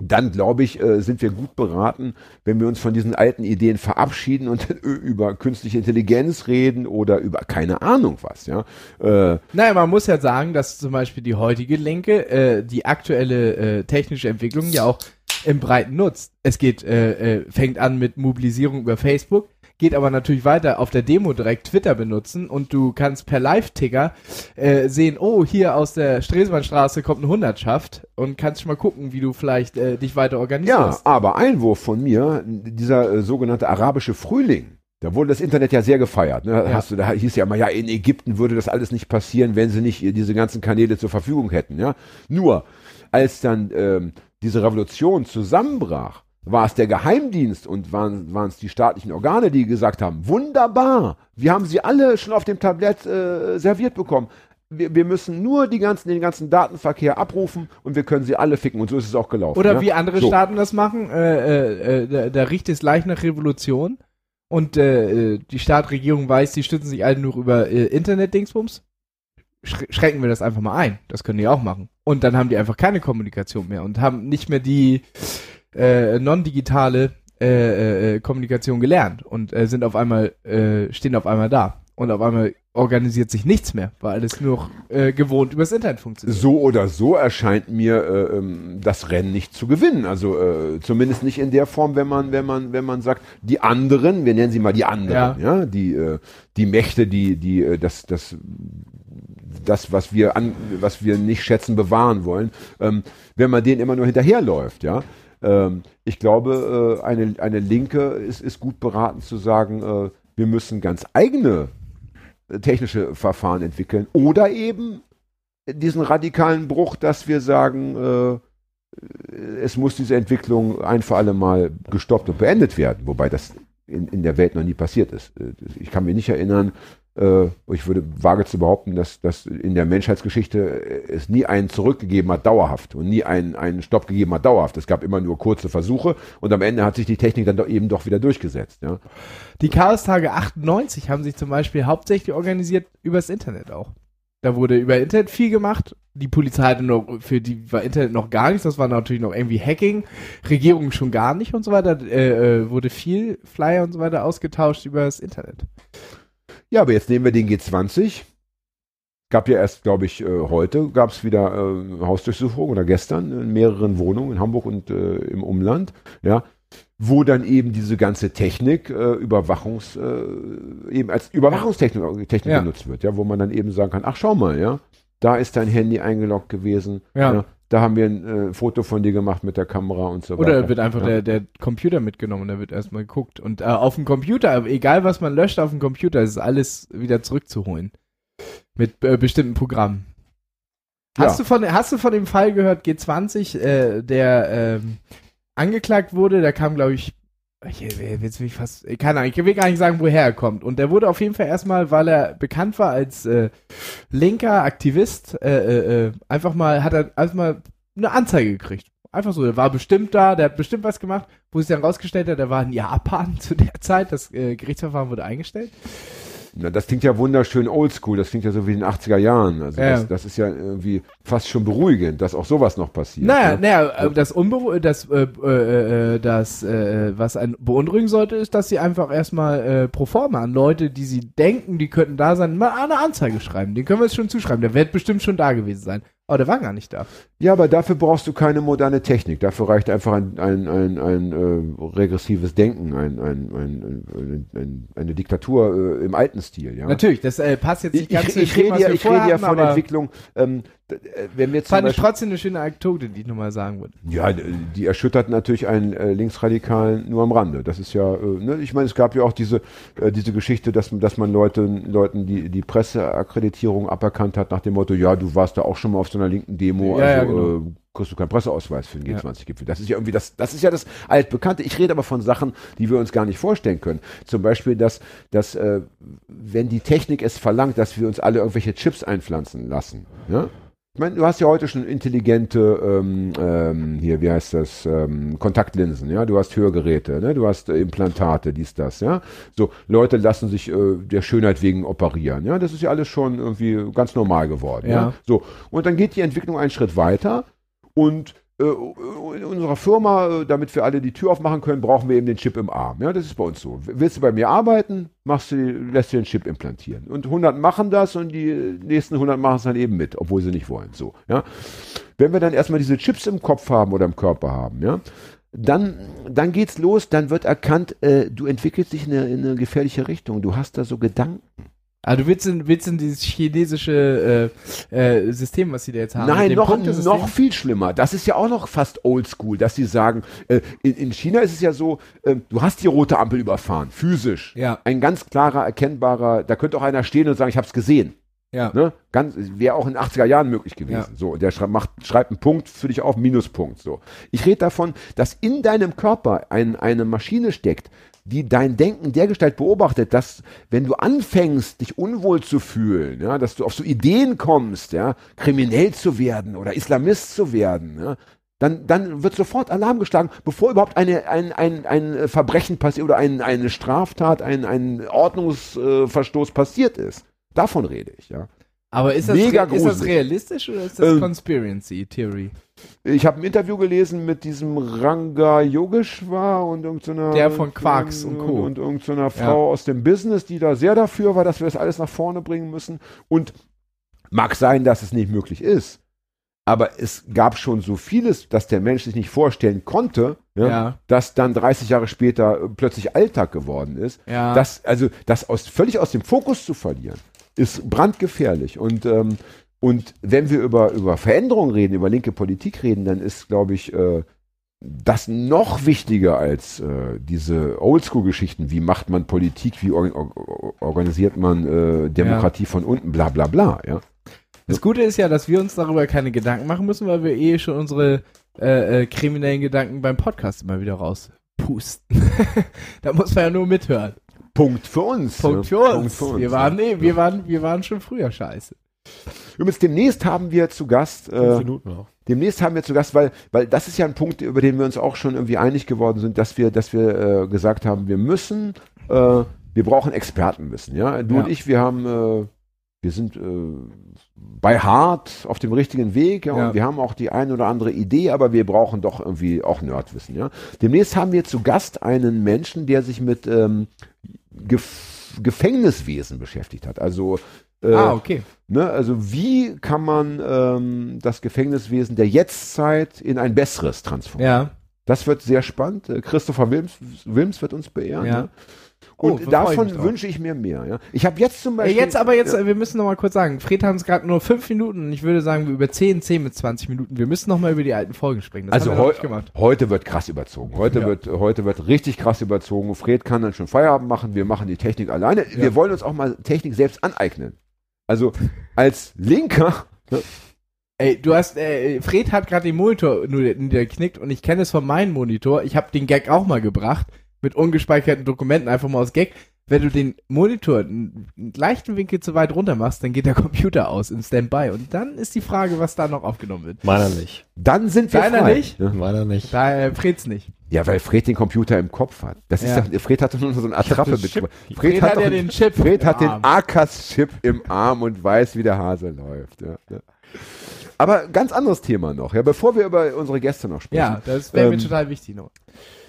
dann glaube ich, äh, sind wir gut beraten, wenn wir uns von diesen alten Ideen verabschieden und über künstliche Intelligenz reden oder über keine Ahnung was. Ja, äh, Naja, man muss ja sagen, dass zum Beispiel die heutige Linke äh, die aktuelle äh, technische Entwicklung ja auch im Breiten nutzt. Es geht, äh, äh, fängt an mit Mobilisierung über Facebook, geht aber natürlich weiter auf der Demo direkt Twitter benutzen und du kannst per Live-Ticker äh, sehen, oh, hier aus der Stresemannstraße kommt eine Hundertschaft und kannst schon mal gucken, wie du vielleicht äh, dich weiter ja, organisierst. aber Einwurf von mir, dieser äh, sogenannte arabische Frühling. Da wurde das Internet ja sehr gefeiert. Ne? Ja. Hast du, da hieß ja immer, ja, in Ägypten würde das alles nicht passieren, wenn sie nicht äh, diese ganzen Kanäle zur Verfügung hätten. Ja? Nur, als dann ähm, diese Revolution zusammenbrach, war es der Geheimdienst und waren waren es die staatlichen Organe, die gesagt haben, wunderbar, wir haben sie alle schon auf dem Tablett äh, serviert bekommen. Wir, wir müssen nur die ganzen, den ganzen Datenverkehr abrufen und wir können sie alle ficken. Und so ist es auch gelaufen. Oder ja? wie andere so. Staaten das machen, äh, äh, äh, da, da riecht es gleich nach Revolution und äh, äh, die Staatsregierung weiß, die stützen sich alle nur über Internet-Dingsbums. Sch schränken wir das einfach mal ein. Das können die auch machen. Und dann haben die einfach keine Kommunikation mehr und haben nicht mehr die äh, non-digitale äh, äh, Kommunikation gelernt und äh, sind auf einmal, äh, stehen auf einmal da. Und auf einmal organisiert sich nichts mehr, weil alles nur noch, äh, gewohnt übers Internet funktioniert. So oder so erscheint mir äh, ähm, das Rennen nicht zu gewinnen. Also äh, zumindest nicht in der Form, wenn man, wenn man, wenn man sagt, die anderen, wir nennen sie mal die anderen, ja, die, äh, die Mächte, die, die, äh, das, das, das, was wir an, was wir nicht schätzen, bewahren wollen, ähm, wenn man denen immer nur hinterherläuft, ja. Ähm, ich glaube, äh, eine, eine Linke ist, ist gut beraten zu sagen, äh, wir müssen ganz eigene äh, technische Verfahren entwickeln oder eben diesen radikalen Bruch, dass wir sagen, äh, es muss diese Entwicklung ein für alle Mal gestoppt und beendet werden, wobei das in, in der Welt noch nie passiert ist. Äh, Ich kann mich nicht erinnern, äh, ich würde wage zu behaupten, dass, dass in der Menschheitsgeschichte es nie einen zurückgegeben hat, dauerhaft, und nie einen, einen Stopp gegeben hat, dauerhaft. Es gab immer nur kurze Versuche und am Ende hat sich die Technik dann doch eben doch wieder durchgesetzt. Ja? Die Chaostage 98 haben sich zum Beispiel hauptsächlich organisiert übers Internet auch. Da wurde über Internet viel gemacht. Die Polizei hatte noch, für die war Internet noch gar nichts. Das war natürlich noch irgendwie Hacking. Regierung schon gar nicht und so weiter. Äh, äh, wurde viel Flyer und so weiter ausgetauscht über das Internet. Ja, aber jetzt nehmen wir den G20. Gab ja erst, glaube ich, äh, heute gab es wieder äh, Hausdurchsuchung oder gestern in mehreren Wohnungen in Hamburg und äh, im Umland, ja, wo dann eben diese ganze Technik, äh, Überwachungs, äh, eben als Überwachungstechnik Technik Ja. genutzt wird, ja, wo man dann eben sagen kann, ach schau mal, ja, da ist dein Handy eingeloggt gewesen, Ja. Da haben wir ein äh, Foto von dir gemacht mit der Kamera und so weiter. Oder wird einfach ja. der, der Computer mitgenommen und da wird erstmal geguckt. Und äh, auf dem Computer, egal was man löscht auf dem Computer, ist alles wieder zurückzuholen. Mit äh, bestimmten Programmen. Hast, Ja. du von, hast du von dem Fall gehört, G20, äh, der ähm, angeklagt wurde, der kam, glaube ich, ich will jetzt mich fast, keine Ahnung, ich will gar nicht sagen, woher er kommt. Und der wurde auf jeden Fall erstmal, weil er bekannt war als äh, linker Aktivist, äh, äh, äh, einfach mal, hat er erstmal eine Anzeige gekriegt. Einfach so, der war bestimmt da, der hat bestimmt was gemacht, wo sich dann rausgestellt hat, der war in Japan zu der Zeit, das äh, Gerichtsverfahren wurde eingestellt. Na, das klingt ja wunderschön oldschool, das klingt ja so wie in den 80er Jahren. Also Ja. das, das ist ja irgendwie fast schon beruhigend, dass auch sowas noch passiert. Naja, ne? naja, äh, das Unberu das, äh, äh, äh, das, äh, was einen beunruhigen sollte, ist, dass sie einfach erstmal äh, pro forma an Leute, die sie denken, die könnten da sein, mal eine Anzeige schreiben. Den können wir jetzt schon zuschreiben. Der wird bestimmt schon da gewesen sein. Aber der war gar nicht da. Ja, aber dafür brauchst du keine moderne Technik. Dafür reicht einfach ein, ein, ein, ein äh, regressives Denken, ein, ein, ein, ein, ein, eine Diktatur äh, im alten Stil. Ja? Natürlich, das äh, passt jetzt Ich, nicht ganz ich, ich, Thema, rede ja, ich rede ja von Entwicklung. Ähm, äh, wenn wir Fand ich trotzdem eine schöne Anekdote, die ich nochmal sagen würde. Ja, die erschüttert natürlich einen äh, Linksradikalen nur am Rande. Das ist ja, äh, ne? ich meine, es gab ja auch diese, äh, diese Geschichte, dass, dass man Leuten, Leuten die, die Presseakkreditierung aberkannt hat nach dem Motto, ja, du warst da auch schon mal auf so einer linken Demo, Ja, ja, also genau. äh, kriegst du keinen Presseausweis für den G20-Gipfel. Das ist ja irgendwie das, das ist ja das Altbekannte. Ich rede aber von Sachen, die wir uns gar nicht vorstellen können. Zum Beispiel, dass, dass äh, wenn die Technik es verlangt, dass wir uns alle irgendwelche Chips einpflanzen lassen, ja? Meine, du hast ja heute schon intelligente, ähm, ähm, hier, wie heißt das, ähm, Kontaktlinsen, ja, du hast Hörgeräte, ne? du hast äh, Implantate, dies, das, ja. So, Leute lassen sich äh, der Schönheit wegen operieren, ja, das ist ja alles schon irgendwie ganz normal geworden, ja. Ja. So, und dann geht die Entwicklung einen Schritt weiter und in unserer Firma, äh, damit wir alle die Tür aufmachen können, brauchen wir eben den Chip im Arm. Ja, das ist bei uns so. Willst du bei mir arbeiten, machst du, lässt du den Chip implantieren. Und 100 machen das und die nächsten 100 machen es dann eben mit, obwohl sie nicht wollen. So, ja. Wenn wir dann erstmal diese Chips im Kopf haben oder im Körper haben, ja, dann, dann geht's los, dann wird erkannt, äh, du entwickelst dich in eine, in eine gefährliche Richtung. Du hast da so Gedanken. Ah, du willst in, willst in dieses chinesische äh, äh, System, was sie da jetzt haben. Nein, noch, noch viel schlimmer. Das ist ja auch noch fast oldschool, dass sie sagen, äh, in, in China ist es ja so, äh, du hast die rote Ampel überfahren, physisch. Ja. Ein ganz klarer, erkennbarer, da könnte auch einer stehen und sagen, ich habe es gesehen. Ja. Ne? Ganz, wäre auch in den 80er Jahren möglich gewesen. Ja. So, der schreibt, macht, schreibt einen Punkt für dich auf, Minuspunkt. So. Ich rede davon, dass in deinem Körper ein, eine Maschine steckt, die dein Denken dergestalt beobachtet, dass wenn du anfängst, dich unwohl zu fühlen, ja, dass du auf so Ideen kommst, ja, kriminell zu werden oder Islamist zu werden, ja, dann, dann wird sofort Alarm geschlagen, bevor überhaupt eine, ein, ein, ein Verbrechen passiert oder ein, eine Straftat, ein, ein Ordnungsverstoß passiert ist. Davon rede ich, ja. Aber ist das, Mega ist das realistisch oder ist das Ähm, Conspiracy Theory? Ich habe ein Interview gelesen mit diesem Ranga Yogeshwar und irgendeiner Der von Quarks und Co. und irgendeiner Frau aus dem Business, die da sehr dafür war, dass wir das alles nach vorne bringen müssen. Und mag sein, dass es nicht möglich ist, aber es gab schon so vieles, dass der Mensch sich nicht vorstellen konnte, ja, Ja. dass dann 30 Jahre später plötzlich Alltag geworden ist. Ja. Das, also das aus, völlig aus dem Fokus zu verlieren, ist brandgefährlich. Und, ähm, und wenn wir über, über Veränderungen reden, über linke Politik reden, dann ist, glaube ich, äh, das noch wichtiger als äh, diese Oldschool-Geschichten, wie macht man Politik, wie or or organisiert man äh, Demokratie von unten, bla bla bla. Ja? Das Gute ist ja, dass wir uns darüber keine Gedanken machen müssen, weil wir eh schon unsere äh, äh, kriminellen Gedanken beim Podcast immer wieder rauspusten. da muss man ja nur mithören. Punkt für uns. Punkt für uns. Punkt für uns, wir, waren, nee, wir, waren, wir waren schon früher scheiße. Übrigens, demnächst haben wir zu Gast Fünf äh, Minuten noch. Demnächst haben wir zu Gast, weil, weil das ist ja ein Punkt, über den wir uns auch schon irgendwie einig geworden sind, dass wir, dass wir äh, gesagt haben, wir müssen, äh, wir brauchen Expertenwissen. Ja, du Ja. und ich, wir haben, äh, wir sind äh, bei Hart auf dem richtigen Weg, ja, Ja. und wir haben auch die ein oder andere Idee, aber wir brauchen doch irgendwie auch Nerdwissen. Ja, demnächst haben wir zu Gast einen Menschen, der sich mit ähm, Gef Gefängniswesen beschäftigt hat. Also äh, ah, okay. Ne, also wie kann man ähm, das Gefängniswesen der Jetztzeit in ein besseres transformieren? Ja. Das wird sehr spannend. Christopher Wilms, Wilms wird uns beehren. Ja. Ne? Oh, Und ich davon wünsche ich mir mehr. Ja? Ich habe jetzt zum Beispiel. jetzt aber jetzt, Ja. wir müssen noch mal kurz sagen, Fred hat uns gerade nur fünf Minuten und ich würde sagen, wir über 10, 10 bis 20 Minuten. Wir müssen noch mal über die alten Folgen sprechen. Das Also heu heute wird krass überzogen. Heute, Ja. wird, heute wird richtig krass überzogen. Fred kann dann schon Feierabend machen. Wir machen die Technik alleine. Wir wollen uns auch mal Technik selbst aneignen. Also als Linker. Ne? Ey, du hast, äh, Fred hat gerade den Monitor nur niedergeknickt und ich kenne es von meinem Monitor. Ich habe den Gag auch mal gebracht mit ungespeicherten Dokumenten, einfach mal aus Gag. Wenn du den Monitor einen leichten Winkel zu weit runter machst, dann geht der Computer aus im Standby. Und dann ist die Frage, was da noch aufgenommen wird. Meiner nicht. Dann sind wir Deiner frei. nicht? Ne? Meiner nicht. Da äh, Freds nicht. Ja, weil Fred den Computer im Kopf hat. Das Ja. ist doch, Fred hat doch nur so eine Attrappe mit. Chip. Fred, hat, ja doch, den Chip. Fred im hat den Arm. Akas-Chip im Arm und weiß, wie der Hase läuft. Ja, ja. Aber ganz anderes Thema noch, ja, bevor wir über unsere Gäste noch sprechen. Ja, das wäre mir Ähm, total wichtig noch.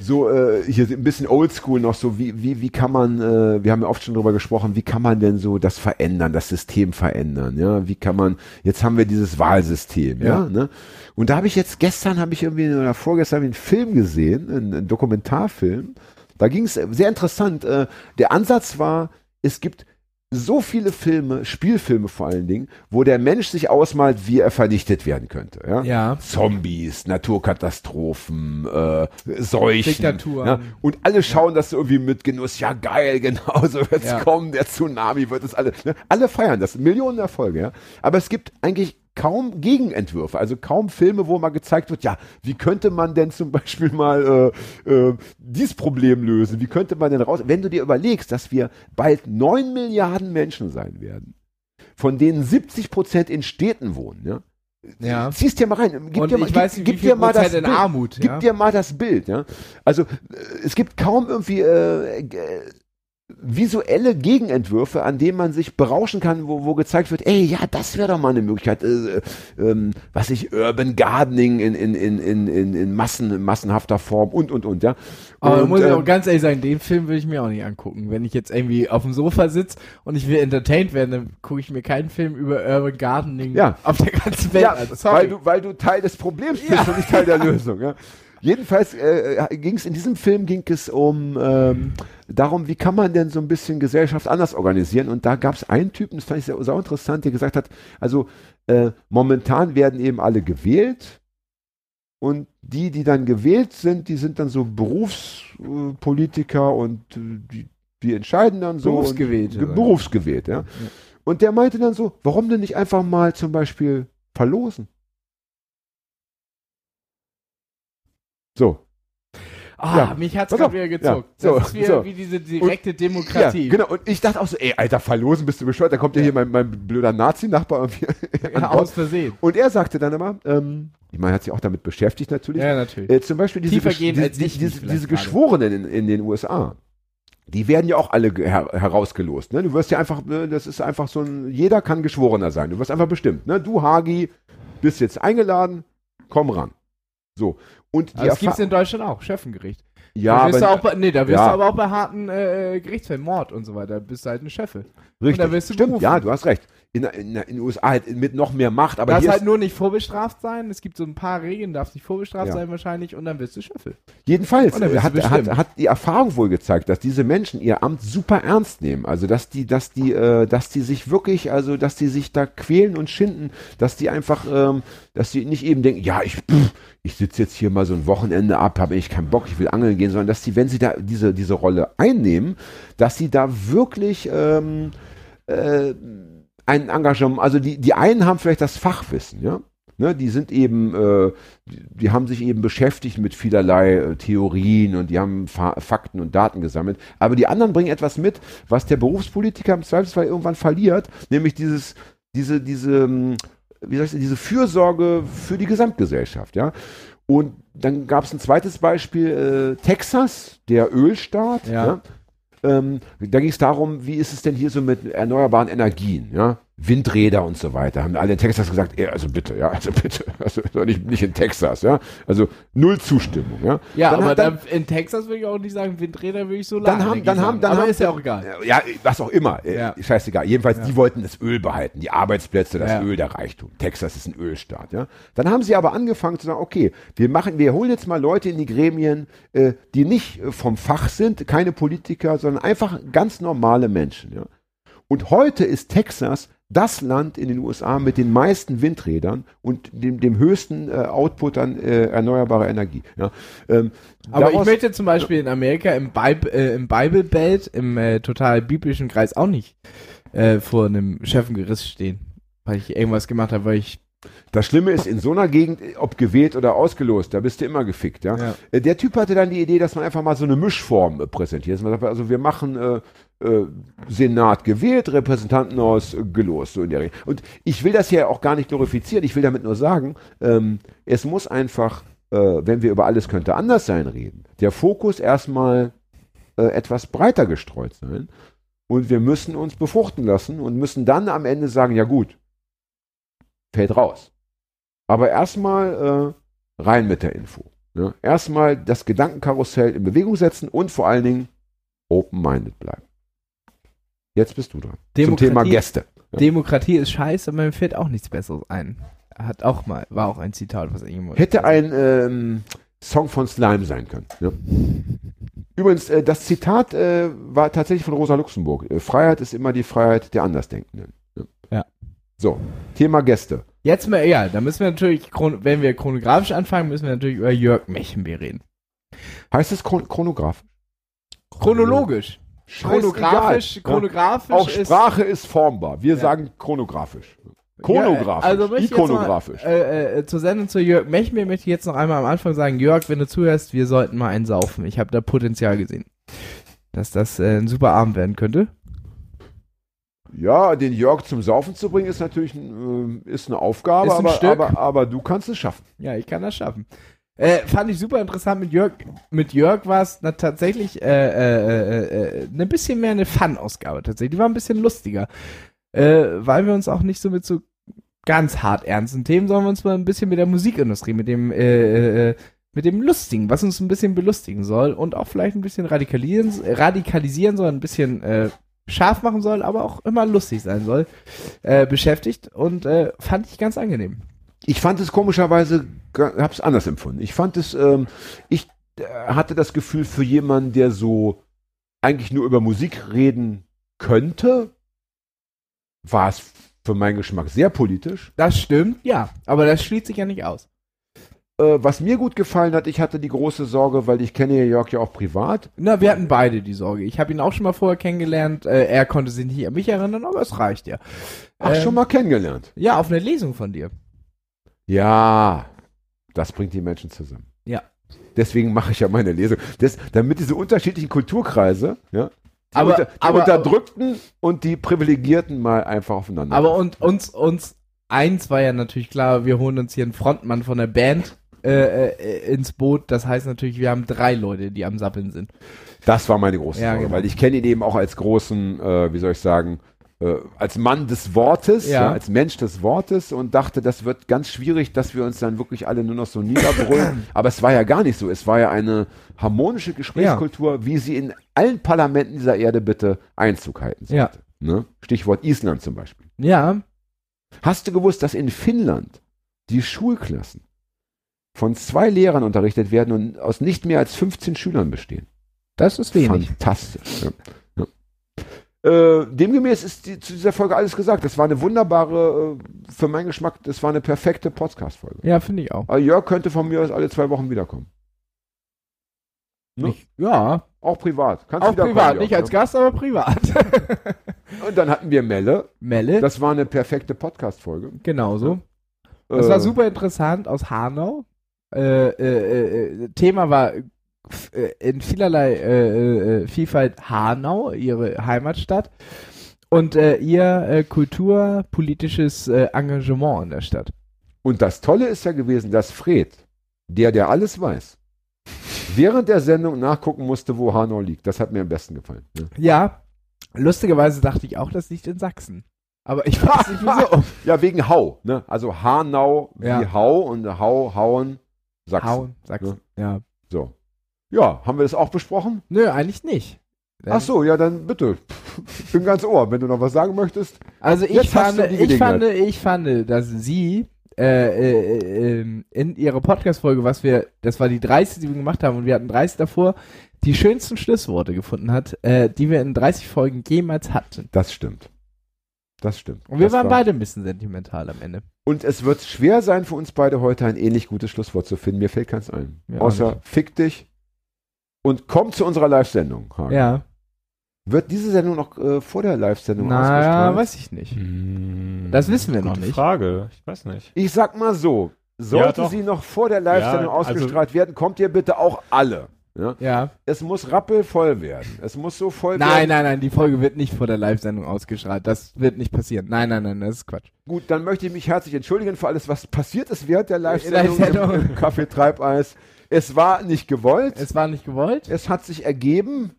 So, äh, hier ein bisschen oldschool noch so, wie, wie, wie kann man, äh, wir haben ja oft schon drüber gesprochen, wie kann man denn so das verändern, das System verändern, ja, wie kann man, jetzt haben wir dieses Wahlsystem, ja, Ja. ne? Und da habe ich jetzt, gestern habe ich irgendwie, oder vorgestern hab ich einen Film gesehen, einen, einen Dokumentarfilm, da ging es sehr interessant, äh, der Ansatz war, es gibt so viele Filme, Spielfilme vor allen Dingen, wo der Mensch sich ausmalt, wie er vernichtet werden könnte, ja. Ja. Zombies, Naturkatastrophen, äh, Seuchen. Diktaturen. Ja, und alle schauen das so irgendwie mit Genuss. Ja, geil, genau so wird's Ja. kommen. Der Tsunami wird es alle. Ne? Alle feiern das. Millionen Erfolge, ja. Aber es gibt eigentlich kaum Gegenentwürfe, also kaum Filme, wo mal gezeigt wird, ja, wie könnte man denn zum Beispiel mal äh, äh, dieses Problem lösen? Wie könnte man denn raus? Wenn du dir überlegst, dass wir bald neun Milliarden Menschen sein werden, von denen 70 Prozent in Städten wohnen, ja, Ja. Ziehst dir mal rein. Gib Und dir mal, ich weiß gib, gib dir mal das Bild. Armut, Gib ja? dir mal das Bild, ja. Also äh, es gibt kaum irgendwie äh, äh, visuelle Gegenentwürfe, an denen man sich berauschen kann, wo, wo gezeigt wird, ey, ja, das wäre doch mal eine Möglichkeit, äh, ähm, was ich, Urban Gardening in, in, in, in, in, in Massen, in massenhafter Form und, und, und, ja. Aber und, muss ich ähm, auch ganz ehrlich sagen, den Film will ich mir auch nicht angucken. Wenn ich jetzt irgendwie auf dem Sofa sitze und ich will entertained werden, dann gucke ich mir keinen Film über Urban Gardening Ja. auf der ganzen Welt Ja, an. Sorry. weil du, weil du Teil des Problems bist Ja. und nicht Teil der Lösung. Ja. Jedenfalls äh, ging es in diesem Film ging es um ähm, darum, wie kann man denn so ein bisschen Gesellschaft anders organisieren. Und da gab es einen Typen, das fand ich sehr, sehr interessant, der gesagt hat, also äh, momentan werden eben alle gewählt. Und die, die dann gewählt sind, die sind dann so Berufspolitiker und äh, die, die entscheiden dann so. Berufsgewählte, Und, sagen. berufsgewählt, ja. Und der meinte dann so, warum denn nicht einfach mal zum Beispiel verlosen? So. Ah, Ja. mich hat's gerade wieder gezuckt. Ja. So, das ist wieder so. wie diese direkte Demokratie. Ja, genau. Und ich dachte auch so, ey, Alter, verlosen bist du bescheuert. Da kommt ja, hier mein, mein blöder Nazi-Nachbar irgendwie Ja, aus Versehen. Und er sagte dann immer, ähm, ich meine, er hat sich auch damit beschäftigt natürlich. Ja, natürlich. Äh, zum Beispiel diese, die, die, diese, diese. Geschworenen in, in den USA. Die werden ja auch alle her herausgelost. Ne? Du wirst ja einfach, ne, das ist einfach so ein, jeder kann Geschworener sein. Du wirst einfach bestimmt. Ne? Du, Hagi, bist jetzt eingeladen, komm ran. So. Und Aber das Erfa- gibt's in Deutschland auch, Schöffengericht. ja, da wirst aber, du auch bei, nee, da wirst Ja. du aber auch bei harten äh, Gerichtsfällen, Mord und so weiter, bist du halt eine Chefin. richtig. da wirst du Stimmt, berufen. ja, du hast recht. In, in, in den USA halt mit noch mehr Macht, aber darfst hier halt nur nicht vorbestraft sein. Es gibt so ein paar Regeln, darfst nicht vorbestraft Ja. sein wahrscheinlich und dann wirst du Schöffel. Jedenfalls hat, hat, hat die Erfahrung wohl gezeigt, dass diese Menschen ihr Amt super ernst nehmen. Also dass die, dass die, äh, dass die sich wirklich, also dass die sich da quälen und schinden, dass die einfach, ähm, dass die nicht eben denken, ja, ich, pff, ich sitze jetzt hier mal so ein Wochenende ab, habe ich keinen Bock, ich will angeln gehen, sondern dass die, wenn sie da diese, diese Rolle einnehmen, dass sie da wirklich ähm, äh, ein Engagement, also die, die einen haben vielleicht das Fachwissen, ja. Ne, die sind eben, äh, die, die haben sich eben beschäftigt mit vielerlei äh, Theorien und die haben Fa Fakten und Daten gesammelt. Aber die anderen bringen etwas mit, was der Berufspolitiker im Zweifelsfall irgendwann verliert, nämlich dieses, diese, diese, ähm, wie soll ich sagen, diese Fürsorge für die Gesamtgesellschaft, ja. Und dann gab es ein zweites Beispiel, äh, Texas, der Ölstaat, Ja. ja. Ähm, da ging es darum, wie ist es denn hier so mit erneuerbaren Energien, ja? Windräder und so weiter. Haben alle in Texas gesagt, ey, also bitte, ja, also bitte, also nicht, nicht in Texas, ja. Also null Zustimmung, ja. Ja, Dann aber dann- in Texas würde ich auch nicht sagen, Windräder würde ich so dann haben, dann haben, dann aber haben ist ja auch egal. Ja, was auch immer. Äh, Ja. Scheißegal. Jedenfalls, Ja. die wollten das Öl behalten, die Arbeitsplätze, das Ja. Öl, der Reichtum. Texas ist ein Ölstaat, ja. Dann haben sie aber angefangen zu sagen, okay, wir machen, wir holen jetzt mal Leute in die Gremien, äh, die nicht äh, vom Fach sind, keine Politiker, sondern einfach ganz normale Menschen, ja. Und heute ist Texas das Land in den USA mit den meisten Windrädern und dem, dem höchsten äh, Output an äh, erneuerbarer Energie. Ja. Ähm, Aber ich möchte zum Beispiel in Amerika im, Bib äh, im Bible Belt, im äh, total biblischen Kreis auch nicht äh, vor einem Schöffengeriss stehen. Weil ich irgendwas gemacht habe, weil ich. Das Schlimme ist, in so einer Gegend, ob gewählt oder ausgelost, da bist du immer gefickt, ja. Ja. Äh, Der Typ hatte dann die Idee, dass man einfach mal so eine Mischform äh, präsentiert. Also wir machen äh, äh, Senat gewählt, Repräsentantenhaus äh, gelost, so in der Regel. Und ich will das hier auch gar nicht glorifizieren, ich will damit nur sagen, ähm, es muss einfach, äh, wenn wir über alles könnte anders sein reden, der Fokus erstmal etwas breiter gestreut sein. Und wir müssen uns befruchten lassen und müssen dann am Ende sagen, ja gut, fällt raus. Aber erstmal äh, rein mit der Info. Ne? Erstmal das Gedankenkarussell in Bewegung setzen und vor allen Dingen open-minded bleiben. Jetzt bist du dran. Zum Thema Gäste. Ja. Demokratie ist scheiße, aber mir fällt auch nichts Besseres ein. Hat auch mal, war auch ein Zitat, was irgendwo. Hätte ein ähm, Song von Slime sein können. Ja. Übrigens, äh, das Zitat äh, war tatsächlich von Rosa Luxemburg. Äh, Freiheit ist immer die Freiheit der Andersdenkenden. Ja. Ja. So, Thema Gäste. Jetzt mal, ja, da müssen wir natürlich, wenn wir chronografisch anfangen, müssen wir natürlich über Jörg Mechenbeer reden. Heißt es chron chronograph? Chronologisch. Chronografisch, Scheißegal. chronografisch Ja. Auch ist. Sprache ist formbar. Wir Ja. sagen chronografisch. Chronografisch. Ja, also ikonografisch. Mal, äh, äh, zur Sendung zu Jörg Mechmer möchte ich jetzt noch einmal am Anfang sagen, Jörg, wenn du zuhörst, wir sollten mal einen saufen. Ich habe da Potenzial gesehen. Dass das äh, ein super Abend werden könnte. Ja, den Jörg zum Saufen zu bringen, ist natürlich ein, äh, ist eine Aufgabe, Ist ein aber, aber, aber du kannst es schaffen. Ja, ich kann das schaffen. Äh, fand ich super interessant mit Jörg. Mit Jörg war es tatsächlich äh, äh, äh, äh, ein bisschen mehr eine Fun-Ausgabe tatsächlich. Die war ein bisschen lustiger. Weil wir uns auch nicht so mit so ganz hart ernsten Themen, sondern wir uns mal ein bisschen mit der Musikindustrie, mit dem mit dem Lustigen, was uns ein bisschen belustigen soll und auch vielleicht ein bisschen radikalisieren, radikalisieren soll, ein bisschen äh, scharf machen soll, aber auch immer lustig sein soll, äh, beschäftigt und äh, fand ich ganz angenehm. Ich fand es komischerweise, habe es anders empfunden. Ich fand es, ähm, ich äh, hatte das Gefühl für jemanden, der so eigentlich nur über Musik reden könnte, war es für meinen Geschmack sehr politisch. Das stimmt, ja, aber das schließt sich ja nicht aus. Äh, was mir gut gefallen hat, ich hatte die große Sorge, weil ich kenne Jörg ja auch privat. Na, wir hatten beide die Sorge. Ich habe ihn auch schon mal vorher kennengelernt. Äh, er konnte sich nicht an mich erinnern, aber es reicht ja. Ach, Ähm, schon mal kennengelernt. Ja, auf einer Lesung von dir. Ja, das bringt die Menschen zusammen. Ja. Deswegen mache ich ja meine Lesung. Das, damit diese unterschiedlichen Kulturkreise, ja, die, Aber- unter, die aber- Unterdrückten und die Privilegierten mal einfach aufeinander. Aber und uns, uns, eins war ja natürlich klar, wir holen uns hier einen Frontmann von der Band äh, äh, ins Boot. Das heißt natürlich, wir haben drei Leute, die am Sappeln sind. das war meine große Ja, Sorge, genau. weil ich kenne ihn eben auch als großen, äh, wie soll ich sagen, äh, als Mann des Wortes, Ja. ja. als Mensch des Wortes und dachte, das wird ganz schwierig, dass wir uns dann wirklich alle nur noch so niederbrüllen. Aber es war ja gar nicht so. Es war ja eine harmonische Gesprächskultur, wie sie in allen Parlamenten dieser Erde bitte Einzug halten sollte. Ja. Ne? Stichwort Island zum Beispiel. Ja, Hast du gewusst, dass in Finnland die Schulklassen von zwei Lehrern unterrichtet werden und aus nicht mehr als 15 Schülern bestehen? das ist wenig. Fantastisch. Ja. Ja. Äh, demgemäß ist die, zu dieser Folge alles gesagt. Das war eine wunderbare, äh, für meinen Geschmack, das war eine perfekte Podcast-Folge. Ja, finde ich auch. Aber Jörg könnte von mir aus alle zwei Wochen wiederkommen. Ne? Nicht, ja, Auch privat. Kannst auch privat. Jörg, Nicht als ne? Gast, aber privat. Und dann hatten wir Melle. Melle, Das war eine perfekte Podcast-Folge. genauso. Das war Äh, super interessant aus Hanau. Äh, äh, äh, Thema war äh, in vielerlei äh, äh, Vielfalt Hanau, ihre Heimatstadt, und äh, ihr äh, kulturpolitisches äh, Engagement in der Stadt. Und das Tolle ist ja gewesen, dass Fred, der, der alles weiß, während der Sendung nachgucken musste, wo Hanau liegt. Das hat mir am besten gefallen. Ne? Ja, lustigerweise dachte ich auch, das liegt in Sachsen. Aber ich weiß nicht wieso. Ja, wegen Hau, ne? Also Hanau wie Ja. Hau und Hau, Hauen, Sachsen. Hauen, Sachsen. Ja. So. Ja, haben wir das auch besprochen? Nö, eigentlich nicht. Denn- Ach so, ja, dann bitte. Bin ganz ohr, wenn du noch was sagen möchtest. Also ich fand, ich fand, ich fand, dass sie äh, äh, ähm, in ihrer Podcast-Folge, was wir, das war die 30, die wir gemacht haben und wir hatten 30 davor, die schönsten Schlussworte gefunden hat, äh, die wir in 30 Folgen jemals hatten. Das stimmt. Das stimmt. Und wir das waren war- beide ein bisschen sentimental am Ende. Und es wird schwer sein für uns beide heute ein ähnlich gutes Schlusswort zu finden. Mir fällt keins ein. Auch Außer fick dich und komm zu unserer Live-Sendung. Ja. Wird diese Sendung noch äh, vor der Live-Sendung Naja, ausgestrahlt? weiß ich nicht. Hm, Das wissen wir noch nicht. Frage. Ich weiß nicht. Ich sag mal so, sollte doch. sie noch vor der Live-Sendung Ja, also- ausgestrahlt werden, kommt ihr bitte auch alle. Ja? Ja. Es muss rappelvoll werden. Es muss so voll Nein, werden. nein, nein, die Folge wird nicht vor der Live-Sendung ausgestrahlt. Das wird nicht passieren. Nein, nein, nein, das ist Quatsch. Gut, dann möchte ich mich herzlich entschuldigen für alles, was passiert ist während der Live-Sendung Live-Sendung. im, im Café Treibeis. Es war nicht gewollt. Es war nicht gewollt. Es hat sich ergeben.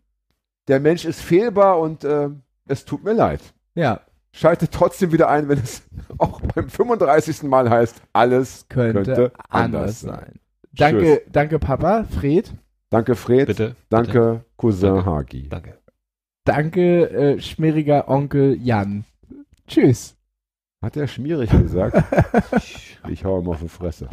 Der Mensch ist fehlbar und äh, es tut mir leid. Ja, Schalte trotzdem wieder ein, wenn es auch beim 35. Mal heißt, alles könnte, könnte anders sein. Danke, danke Papa, Fred. Danke, Fred. Bitte. Danke, bitte. Cousin danke, Hagi. Danke. Danke, äh, schmieriger Onkel Jan. Tschüss. Hat er schmierig gesagt? ich hau ihm auf die Fresse.